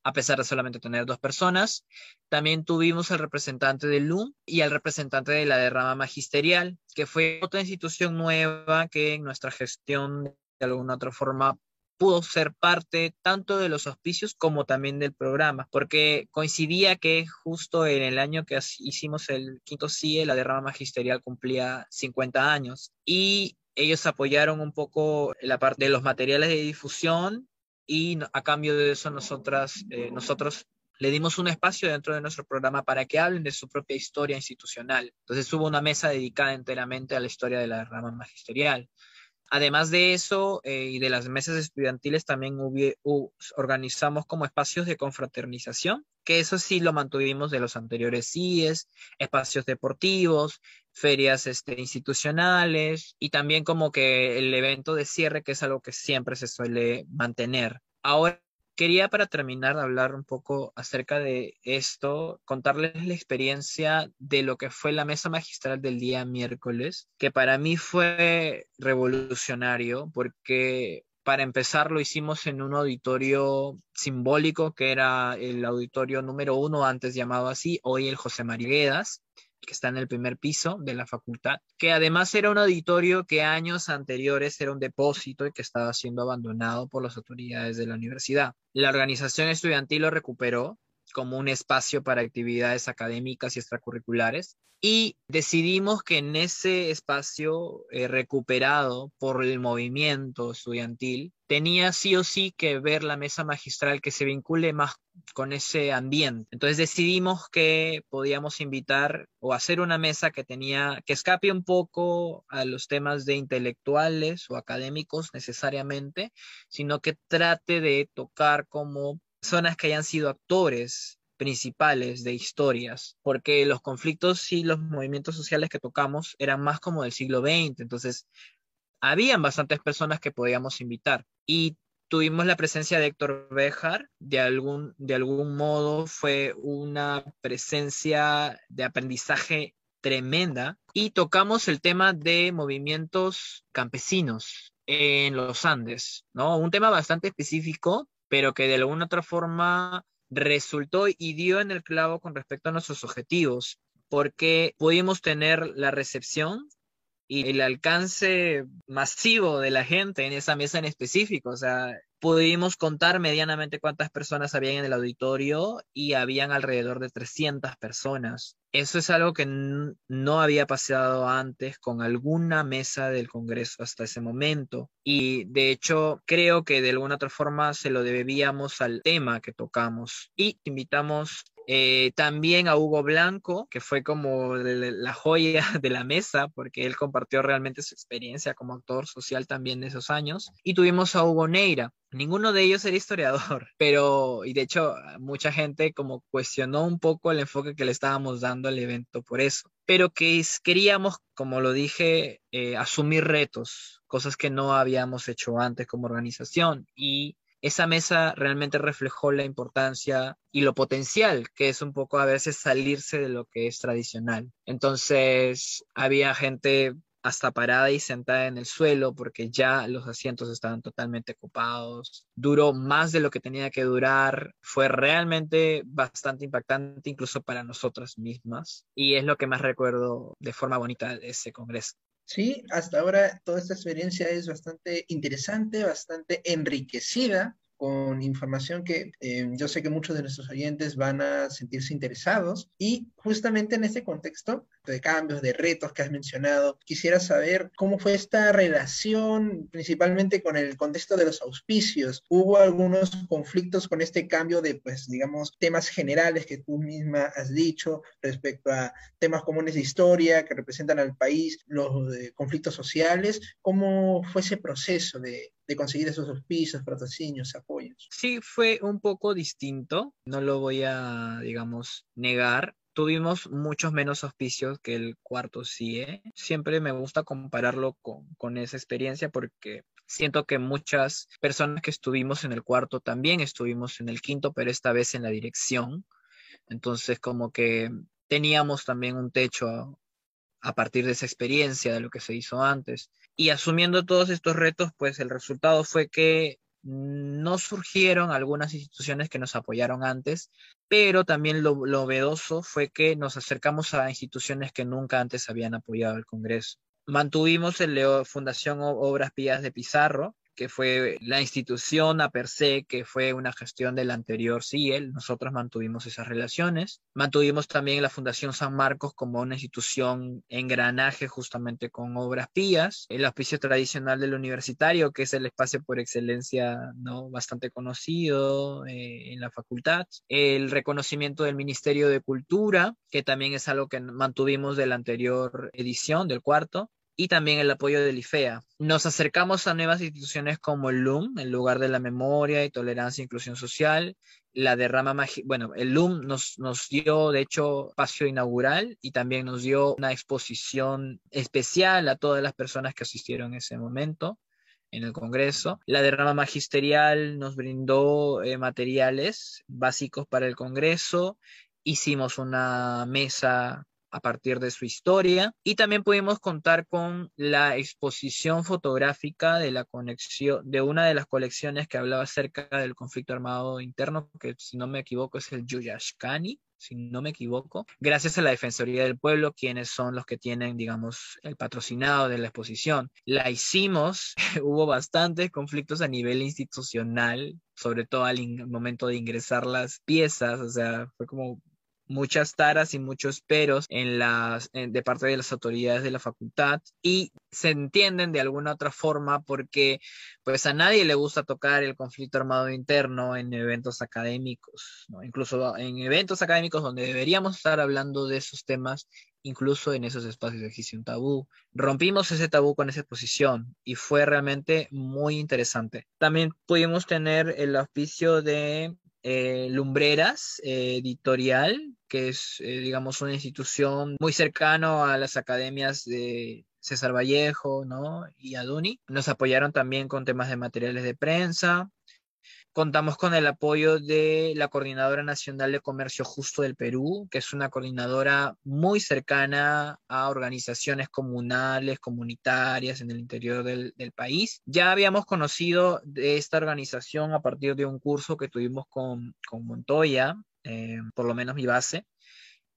a pesar de solamente tener dos personas. También tuvimos al representante del LUM y al representante de la derrama magisterial, que fue otra institución nueva que en nuestra gestión de alguna otra forma pudo ser parte tanto de los auspicios como también del programa, porque coincidía que justo en el año que hicimos el quinto CIE, la derrama magisterial cumplía 50 años y ellos apoyaron un poco la parte de los materiales de difusión y a cambio de eso nosotras, eh, nosotros le dimos un espacio dentro de nuestro programa para que hablen de su propia historia institucional. Entonces hubo una mesa dedicada enteramente a la historia de la rama magisterial. Además de eso eh, y de las mesas estudiantiles, también organizamos como espacios de confraternización, que eso sí lo mantuvimos de los anteriores CIES, espacios deportivos, ferias este, institucionales y también como que el evento de cierre, que es algo que siempre se suele mantener. Ahora Quería para terminar hablar un poco acerca de esto, contarles la experiencia de lo que fue la mesa magistral del día miércoles, que para mí fue revolucionario porque para empezar lo hicimos en un auditorio simbólico que era el auditorio número uno antes llamado así, hoy el José Mariguedas que está en el primer piso de la facultad, que además era un auditorio que años anteriores era un depósito y que estaba siendo abandonado por las autoridades de la universidad. La organización estudiantil lo recuperó como un espacio para actividades académicas y extracurriculares y decidimos que en ese espacio eh, recuperado por el movimiento estudiantil tenía sí o sí que ver la mesa magistral que se vincule más con ese ambiente. Entonces decidimos que podíamos invitar o hacer una mesa que tenía que escape un poco a los temas de intelectuales o académicos necesariamente, sino que trate de tocar como personas que hayan sido actores principales de historias, porque los conflictos y los movimientos sociales que tocamos eran más como del siglo XX, entonces habían bastantes personas que podíamos invitar y tuvimos la presencia de Héctor Bejar, de algún, de algún modo fue una presencia de aprendizaje tremenda y tocamos el tema de movimientos campesinos en los Andes, ¿no? Un tema bastante específico, pero que de alguna otra forma resultó y dio en el clavo con respecto a nuestros objetivos, porque pudimos tener la recepción y el alcance masivo de la gente en esa mesa en específico. O sea, pudimos contar medianamente cuántas personas habían en el auditorio y habían alrededor de 300 personas. Eso es algo que no había pasado antes con alguna mesa del Congreso hasta ese momento. Y de hecho, creo que de alguna otra forma se lo debíamos al tema que tocamos. Y invitamos eh, también a Hugo Blanco, que fue como la joya de la mesa, porque él compartió realmente su experiencia como actor social también de esos años. Y tuvimos a Hugo Neira. Ninguno de ellos era historiador, pero, y de hecho, mucha gente como cuestionó un poco el enfoque que le estábamos dando al evento por eso. Pero que queríamos, como lo dije, eh, asumir retos, cosas que no habíamos hecho antes como organización. Y esa mesa realmente reflejó la importancia y lo potencial que es un poco a veces salirse de lo que es tradicional. Entonces había gente hasta parada y sentada en el suelo porque ya los asientos estaban totalmente ocupados. Duró más de lo que tenía que durar. Fue realmente bastante impactante incluso para nosotras mismas y es lo que más recuerdo de forma bonita de ese congreso. Sí, hasta ahora toda esta experiencia es bastante interesante, bastante enriquecida con información que eh, yo sé que muchos de nuestros oyentes van a sentirse interesados y justamente en este contexto de cambios, de retos que has mencionado, quisiera saber cómo fue esta relación principalmente con el contexto de los auspicios. ¿Hubo algunos conflictos con este cambio de, pues, digamos, temas generales que tú misma has dicho respecto a temas comunes de historia que representan al país, los eh, conflictos sociales? ¿Cómo fue ese proceso de, de conseguir esos auspicios, patrocinios, apoyos. Sí, fue un poco distinto, no lo voy a, digamos, negar. Tuvimos muchos menos auspicios que el cuarto CIE. Siempre me gusta compararlo con, con esa experiencia porque siento que muchas personas que estuvimos en el cuarto también estuvimos en el quinto, pero esta vez en la dirección. Entonces, como que teníamos también un techo a partir de esa experiencia, de lo que se hizo antes. Y asumiendo todos estos retos, pues el resultado fue que no surgieron algunas instituciones que nos apoyaron antes, pero también lo, novedoso fue que nos acercamos a instituciones que nunca antes habían apoyado el Congreso. Mantuvimos el Fundación Obras Pías de Pizarro, que fue la institución a per se, que fue una gestión del anterior CIEL. Nosotros mantuvimos esas relaciones. Mantuvimos también la Fundación San Marcos como una institución engranaje justamente con obras pías. El auspicio tradicional del universitario, que es el espacio por excelencia ¿no? bastante conocido eh, en la facultad. El reconocimiento del Ministerio de Cultura, que también es algo que mantuvimos de la anterior edición, del cuarto y también el apoyo del IFEA. Nos acercamos a nuevas instituciones como el LUM, el lugar de la memoria y tolerancia e inclusión social, la derrama bueno, el LUM nos, nos dio, de hecho, espacio inaugural y también nos dio una exposición especial a todas las personas que asistieron en ese momento en el Congreso. La derrama magisterial nos brindó eh, materiales básicos para el Congreso. Hicimos una mesa a partir de su historia y también pudimos contar con la exposición fotográfica de la conexión de una de las colecciones que hablaba acerca del conflicto armado interno que si no me equivoco es el Yuyashkani si no me equivoco, gracias a la Defensoría del Pueblo, quienes son los que tienen, digamos, el patrocinado de la exposición. La hicimos, hubo bastantes conflictos a nivel institucional, sobre todo al momento de ingresar las piezas, o sea, fue como muchas taras y muchos peros en las, de parte de las autoridades de la facultad y se entienden de alguna otra forma porque pues a nadie le gusta tocar el conflicto armado interno en eventos académicos, incluso en eventos académicos donde deberíamos estar hablando de esos temas, incluso en esos espacios existe un tabú. Rompimos ese tabú con esa exposición y fue realmente muy interesante. También pudimos tener el auspicio de eh, Lumbreras eh, Editorial, que es, eh, digamos, una institución muy cercano a las academias de César Vallejo, ¿no? Y Aduni. Nos apoyaron también con temas de materiales de prensa. Contamos con el apoyo de la Coordinadora Nacional de Comercio Justo del Perú, que es una coordinadora muy cercana a organizaciones comunales, comunitarias en el interior del, país. Ya habíamos conocido de esta organización a partir de un curso que tuvimos con, con Montoya, eh, por lo menos mi base.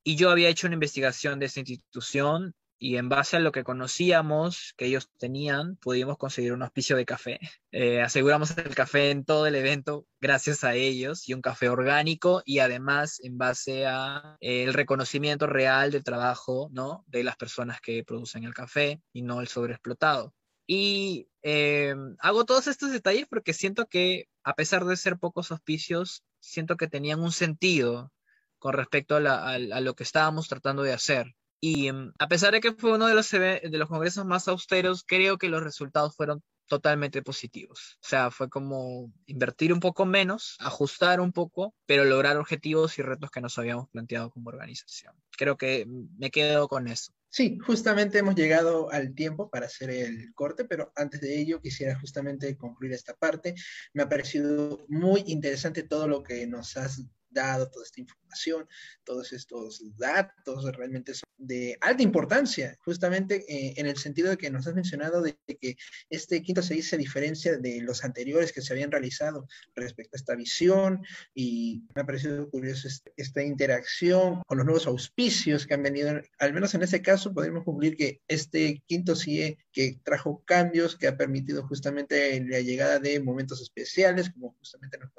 Y yo había hecho una investigación de esta institución y en base a lo que conocíamos que ellos tenían, pudimos conseguir un auspicio de café. Eh, aseguramos el café en todo el evento gracias a ellos y un café orgánico y además en base a eh, el reconocimiento real del trabajo ¿no? de las personas que producen el café y no el sobreexplotado. Y eh, hago todos estos detalles porque siento que a pesar de ser pocos auspicios, siento que tenían un sentido con respecto a lo que estábamos tratando de hacer. Y mm, a pesar de que fue uno de los, de los congresos más austeros, creo que los resultados fueron totalmente positivos. O sea, fue como invertir un poco menos, ajustar un poco, pero lograr objetivos y retos que nos habíamos planteado como organización. Creo que me quedo con eso. Sí, justamente hemos llegado al tiempo para hacer el corte, pero antes de ello quisiera justamente concluir esta parte. Me ha parecido muy interesante todo lo que nos has dado toda esta información, todos estos datos realmente son de alta importancia, justamente eh, en el sentido de que nos has mencionado de que este quinto se se diferencia de los anteriores que se habían realizado respecto a esta visión y me ha parecido curioso este, esta interacción con los nuevos auspicios que han venido, al menos en este caso podemos concluir que este quinto CIE que trajo cambios, que ha permitido justamente la llegada de momentos especiales, como justamente nos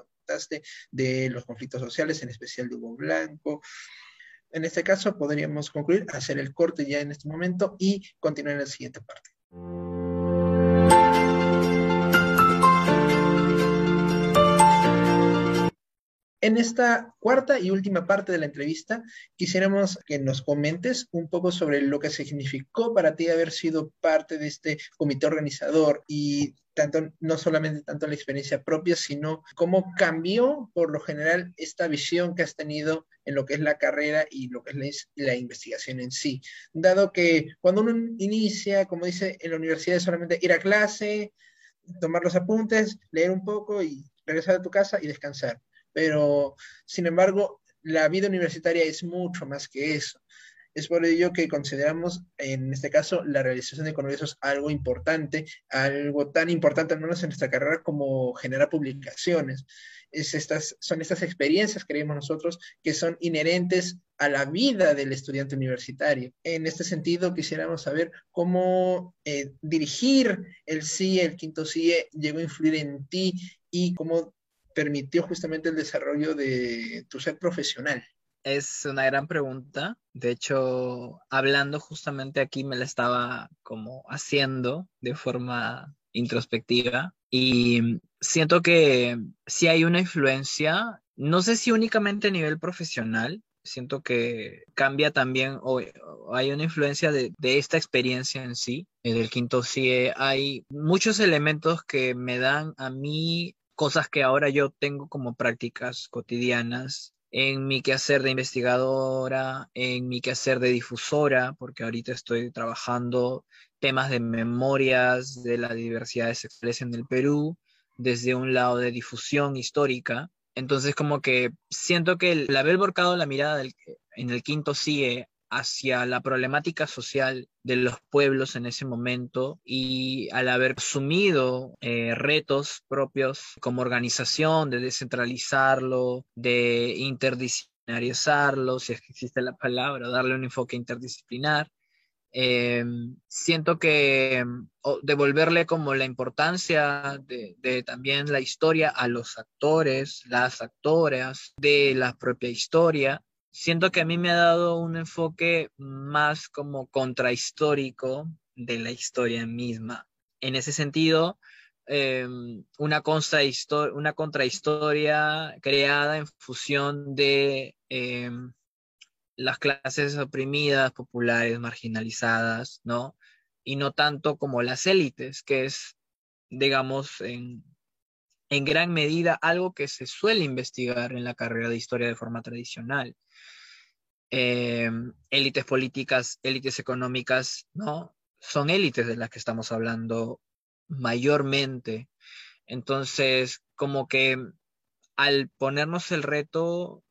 de los conflictos sociales, en especial de Hugo Blanco. En este caso podríamos concluir, hacer el corte ya en este momento y continuar en la siguiente parte. En esta cuarta y última parte de la entrevista, quisiéramos que nos comentes un poco sobre lo que significó para ti haber sido parte de este comité organizador y tanto, no solamente tanto la experiencia propia, sino cómo cambió por lo general esta visión que has tenido en lo que es la carrera y lo que es la, investigación en sí. Dado que cuando uno inicia, como dice, en la universidad es solamente ir a clase, tomar los apuntes, leer un poco y regresar a tu casa y descansar pero sin embargo, la vida universitaria es mucho más que eso. Es por ello que consideramos, en este caso, la realización de congresos algo importante, algo tan importante, al menos en nuestra carrera, como generar publicaciones. Es estas, son estas experiencias, creemos nosotros, que son inherentes a la vida del estudiante universitario. En este sentido, quisiéramos saber cómo eh, dirigir el CIE, el quinto CIE, llegó a influir en ti y cómo permitió justamente el desarrollo de tu ser profesional. Es una gran pregunta. De hecho, hablando justamente aquí me la estaba como haciendo de forma introspectiva y siento que si hay una influencia, no sé si únicamente a nivel profesional, siento que cambia también o, hay una influencia de, esta experiencia en sí, del quinto CIE. Hay muchos elementos que me dan a mí cosas que ahora yo tengo como prácticas cotidianas en mi quehacer de investigadora, en mi quehacer de difusora, porque ahorita estoy trabajando temas de memorias de las diversidades sexuales en el Perú, desde un lado de difusión histórica. Entonces, como que siento que el, haber volcado la mirada en el quinto CIE hacia la problemática social de los pueblos en ese momento y al haber asumido eh, retos propios como organización, de descentralizarlo, de interdisciplinarizarlo, si es que existe la palabra, darle un enfoque interdisciplinar, eh, siento que devolverle como la importancia de, también la historia a los actores, las actoras de la propia historia, siento que a mí me ha dado un enfoque más como contrahistórico de la historia misma. En ese sentido, em, una, una contrahistoria creada en fusión de em, las clases oprimidas, populares, marginalizadas, ¿no? Y no tanto como las élites, que es, digamos, en, en gran medida algo que se suele investigar en la carrera de historia de forma tradicional. Em, élites políticas, élites económicas, ¿no? Son élites de las que estamos hablando mayormente. Entonces, como que al ponernos el reto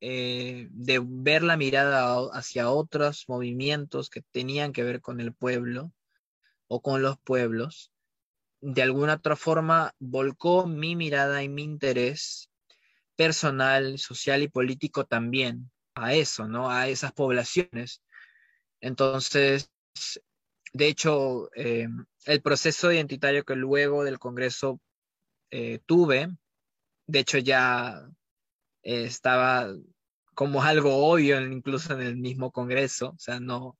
eh, de ver la mirada hacia otros movimientos que tenían que ver con el pueblo o con los pueblos, de alguna otra forma volcó mi mirada y mi interés personal, social y político también a eso, ¿no? A esas poblaciones. Entonces, de hecho, eh, el proceso identitario que luego del Congreso eh, tuve, de hecho ya eh, estaba como algo obvio incluso en el mismo Congreso, o sea, no,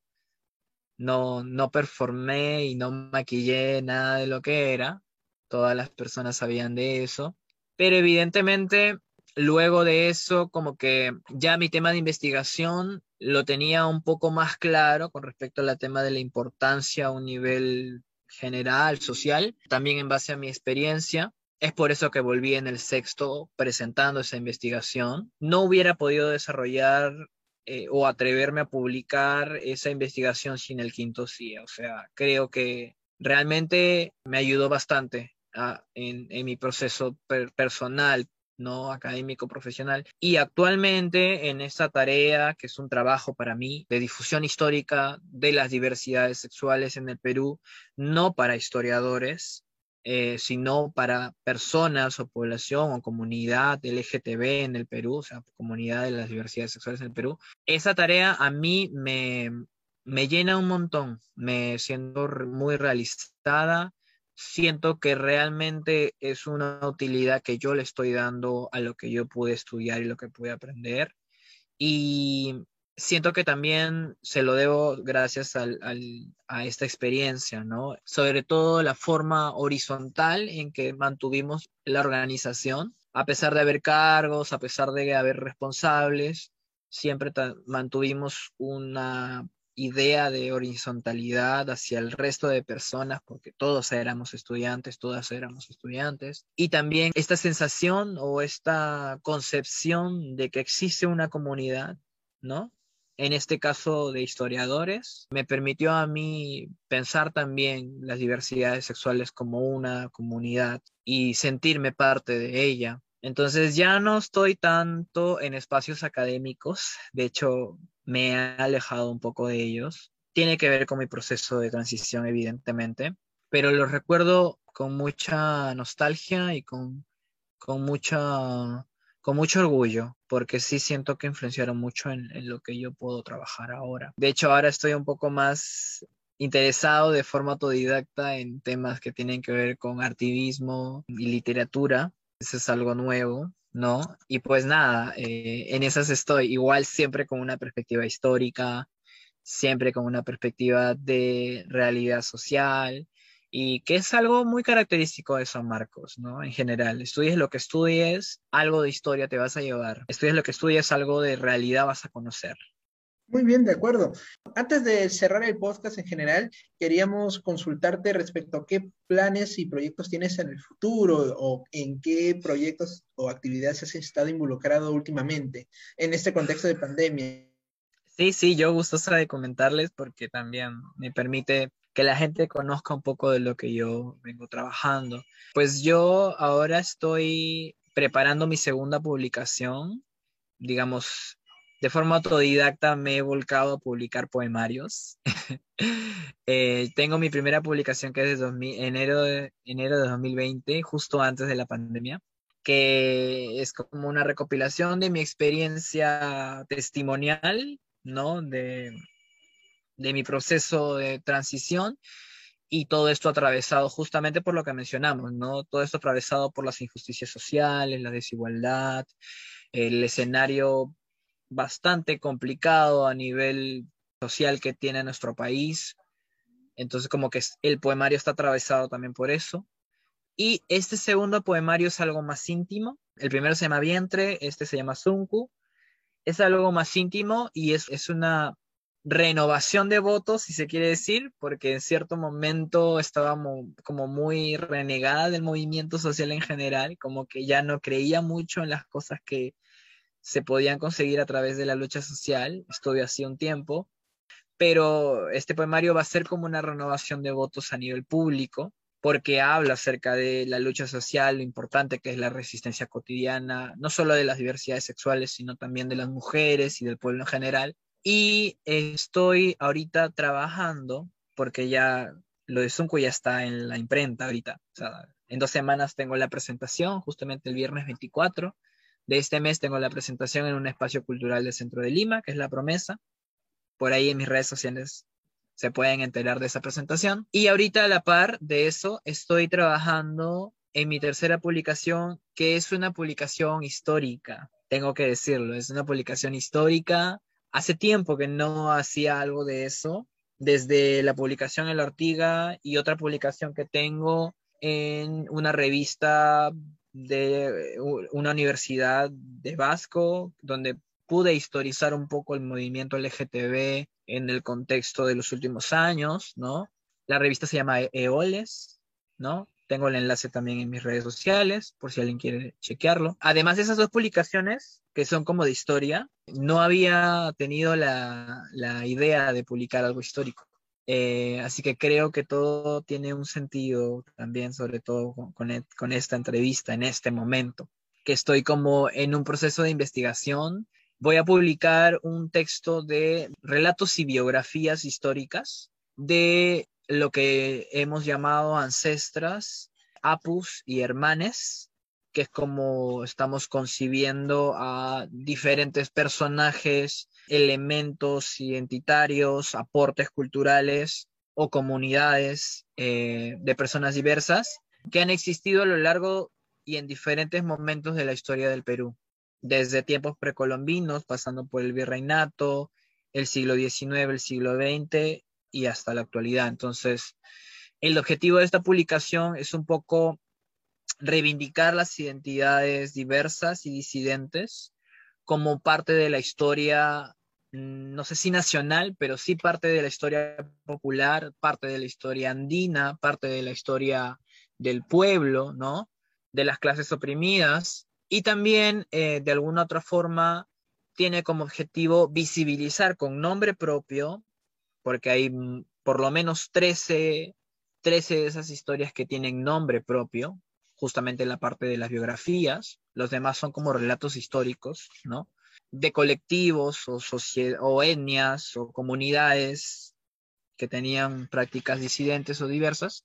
no, no performé y no maquillé nada de lo que era, todas las personas sabían de eso, pero evidentemente luego de eso, como que ya mi tema de investigación lo tenía un poco más claro con respecto al tema de la importancia a un nivel general, social, también en base a mi experiencia. Es por eso que volví en el sexto presentando esa investigación. No hubiera podido desarrollar eh, o atreverme a publicar esa investigación sin el quinto CIE. O sea, creo que realmente me ayudó bastante ah, en, mi proceso personal, no académico profesional. Y actualmente en esta tarea, que es un trabajo para mí de difusión histórica de las diversidades sexuales en el Perú, no para historiadores, eh, sino para personas o población o comunidad LGTB en el Perú, o sea, comunidad de las diversidades sexuales en el Perú. Esa tarea a mí me, me llena un montón, me siento muy realizada, siento que realmente es una utilidad que yo le estoy dando a lo que yo pude estudiar y lo que pude aprender. Y siento que también se lo debo gracias a esta experiencia, ¿no? Sobre todo la forma horizontal en que mantuvimos la organización, a pesar de haber cargos, a pesar de haber responsables, siempre mantuvimos una idea de horizontalidad hacia el resto de personas, porque todos éramos estudiantes, todas éramos estudiantes, y también esta sensación o esta concepción de que existe una comunidad, ¿no? En este caso de historiadores, me permitió a mí pensar también las diversidades sexuales como una comunidad y sentirme parte de ella. Entonces ya no estoy tanto en espacios académicos, de hecho me he alejado un poco de ellos. Tiene que ver con mi proceso de transición, evidentemente, pero los recuerdo con mucha nostalgia y con, con, mucha, con mucho orgullo, porque sí siento que influenciaron mucho en, lo que yo puedo trabajar ahora. De hecho, ahora estoy un poco más interesado de forma autodidacta en temas que tienen que ver con activismo y literatura. Eso es algo nuevo, ¿no? Y pues nada, eh, en esas estoy, igual siempre con una perspectiva histórica, siempre con una perspectiva de realidad social, y que es algo muy característico de San Marcos, ¿no? En general, estudies lo que estudies, algo de historia te vas a llevar, estudies lo que estudies, algo de realidad vas a conocer. Muy bien, de acuerdo. Antes de cerrar el podcast en general, queríamos consultarte respecto a qué planes y proyectos tienes en el futuro o en qué proyectos o actividades has estado involucrado últimamente en este contexto de pandemia. Sí, sí, yo gustosa de comentarles porque también me permite que la gente conozca un poco de lo que yo vengo trabajando. Pues yo ahora estoy preparando mi segunda publicación, digamos, de forma autodidacta me he volcado a publicar poemarios. Eh, tengo mi primera publicación que es de enero, de, enero de 2020, justo antes de la pandemia, que es como una recopilación de mi experiencia testimonial, ¿no? De, de mi proceso de transición y todo esto atravesado justamente por lo que mencionamos, ¿no? Todo esto atravesado por las injusticias sociales, la desigualdad, el escenario bastante complicado a nivel social que tiene nuestro país. Entonces como que el poemario está atravesado también por eso. Y este segundo poemario es algo más íntimo. El primero se llama Vientre, este se llama Zunku. Es algo más íntimo y es, es una renovación de votos, si se quiere decir, porque en cierto momento estaba como muy renegada del movimiento social en general, como que ya no creía mucho en las cosas que, se podían conseguir a través de la lucha social, estuve así un tiempo, pero este poemario va a ser como una renovación de votos a nivel público, porque habla acerca de la lucha social, lo importante que es la resistencia cotidiana, no solo de las diversidades sexuales, sino también de las mujeres y del pueblo en general. Y estoy ahorita trabajando, porque ya lo de Zunco ya está en la imprenta ahorita. En dos semanas tengo la presentación, justamente el viernes 24 de este mes tengo la presentación en un espacio cultural del centro de Lima, que es La Promesa. Por ahí en mis redes sociales se pueden enterar de esa presentación. Y ahorita a la par de eso estoy trabajando en mi tercera publicación, que es una publicación histórica, tengo que decirlo, es una publicación histórica. Hace tiempo que no hacía algo de eso, desde la publicación en La Ortiga y otra publicación que tengo en una revista de una universidad de Vasco, donde pude historizar un poco el movimiento LGTB en el contexto de los últimos años, ¿no? La revista se llama EOLES, ¿no? Tengo el enlace también en mis redes sociales, por si alguien quiere chequearlo. Además de esas dos publicaciones, que son como de historia, no había tenido la, la idea de publicar algo histórico. Eh, así que creo que todo tiene un sentido también, sobre todo con, e, con, esta entrevista en este momento, que estoy como en un proceso de investigación. Voy a publicar un texto de relatos y biografías históricas de lo que hemos llamado ancestras, apus y hermanes, que es como estamos concibiendo a diferentes personajes elementos identitarios, aportes culturales o comunidades eh, de personas diversas que han existido a lo largo y en diferentes momentos de la historia del Perú, desde tiempos precolombinos, pasando por el virreinato, el siglo XIX, el siglo XX y hasta la actualidad. Entonces, el objetivo de esta publicación es un poco reivindicar las identidades diversas y disidentes como parte de la historia Mm, no sé si nacional, pero sí parte de la historia popular, parte de la historia andina, parte de la historia del pueblo, ¿no? De las clases oprimidas y también eh, de alguna otra forma tiene como objetivo visibilizar con nombre propio, porque hay mm, por lo menos 13, 13 de esas historias que tienen nombre propio, justamente la parte de las biografías, los demás son como relatos históricos, ¿no? de colectivos o, o etnias o comunidades que tenían prácticas disidentes o diversas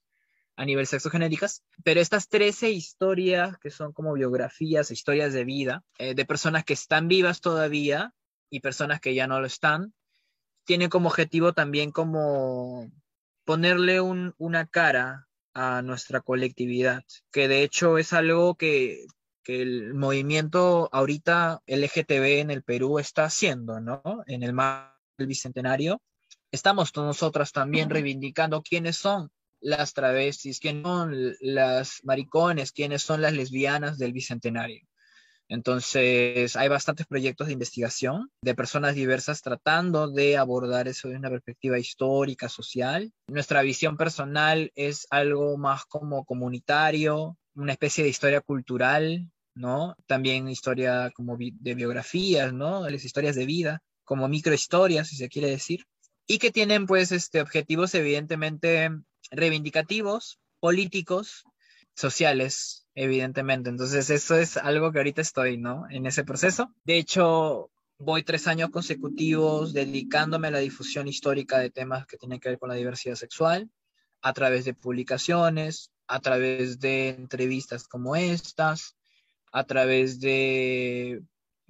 a nivel sexogenéricas, pero estas 13 historias que son como biografías, historias de vida, eh, de personas que están vivas todavía y personas que ya no lo están, tienen como objetivo también como ponerle una cara a nuestra colectividad, que de hecho es algo que, que el movimiento ahorita LGTB en el Perú está haciendo, ¿no? En el mar del Bicentenario. Estamos nosotras también reivindicando quiénes son las travestis, quiénes son las maricones, quiénes son las lesbianas del Bicentenario. Entonces, hay bastantes proyectos de investigación de personas diversas tratando de abordar eso de una perspectiva histórica, social. Nuestra visión personal es algo más como comunitario, una especie de historia cultural, ¿no? También historia como de biografías, ¿no? Las historias de vida, como microhistorias, si se quiere decir, y que tienen pues este, objetivos evidentemente reivindicativos, políticos, sociales, evidentemente. Entonces, eso es algo que ahorita estoy, ¿no? En ese proceso. De hecho, voy tres años consecutivos dedicándome a la difusión histórica de temas que tienen que ver con la diversidad sexual, a través de publicaciones, a través de entrevistas como estas, a través de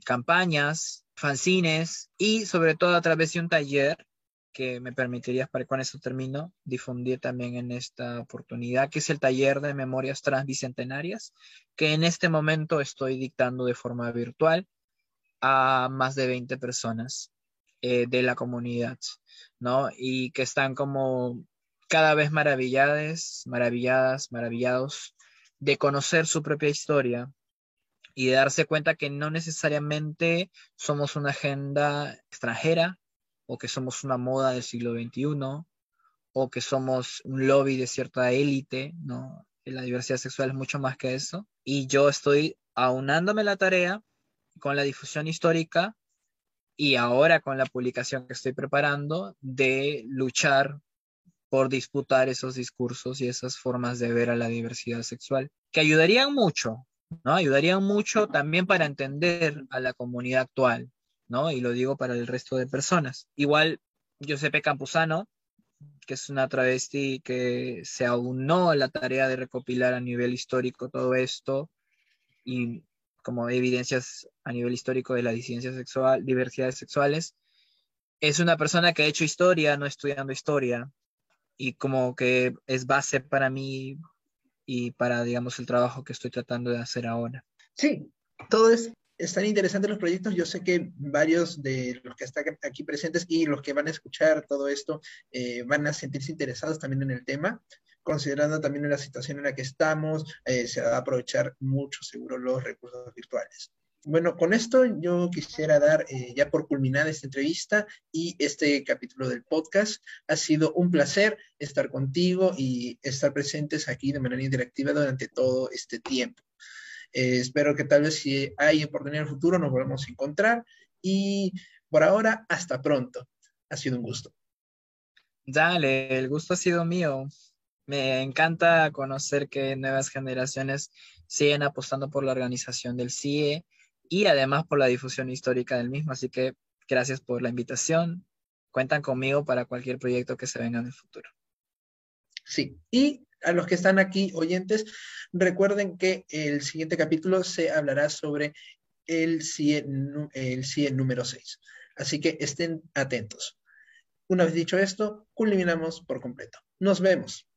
campañas, fanzines y sobre todo a través de un taller que me permitiría, para con eso termino, difundir también en esta oportunidad, que es el taller de memorias transbicentenarias, que en este momento estoy dictando de forma virtual a más de 20 personas eh, de la comunidad, ¿no? Y que están como cada vez maravilladas, maravilladas, maravillados de conocer su propia historia y de darse cuenta que no necesariamente somos una agenda extranjera, o que somos una moda del siglo XXI, o que somos un lobby de cierta élite, ¿no? La diversidad sexual es mucho más que eso. Y yo estoy aunándome la tarea con la difusión histórica y ahora con la publicación que estoy preparando de luchar por disputar esos discursos y esas formas de ver a la diversidad sexual, que ayudarían mucho, ¿no? Ayudarían mucho también para entender a la comunidad actual, ¿no? Y lo digo para el resto de personas. Igual, Giuseppe Campuzano, que es una travesti que se aunó a la tarea de recopilar a nivel histórico todo esto y como evidencias a nivel histórico de la disidencia sexual, diversidades sexuales, es una persona que ha hecho historia, no estudiando historia, y como que es base para mí y para, digamos, el trabajo que estoy tratando de hacer ahora. Sí, todo es están interesantes los proyectos. Yo sé que varios de los que están aquí presentes y los que van a escuchar todo esto eh, van a sentirse interesados también en el tema. Considerando también la situación en la que estamos, eh, se va a aprovechar mucho seguro los recursos virtuales. Bueno, con esto yo quisiera dar eh, ya por culminada esta entrevista y este capítulo del podcast. Ha sido un placer estar contigo y estar presentes aquí de manera interactiva durante todo este tiempo. Eh, espero que tal vez si hay oportunidad en el futuro nos volvamos a encontrar y por ahora, hasta pronto. Ha sido un gusto. Dale, el gusto ha sido mío. Me encanta conocer que nuevas generaciones siguen apostando por la organización del CIE y además por la difusión histórica del mismo. Así que gracias por la invitación. Cuentan conmigo para cualquier proyecto que se venga en el futuro. Sí, y a los que están aquí oyentes, recuerden que el siguiente capítulo se hablará sobre el CIE, el número 6. Así que estén atentos. Una vez dicho esto, culminamos por completo. Nos vemos.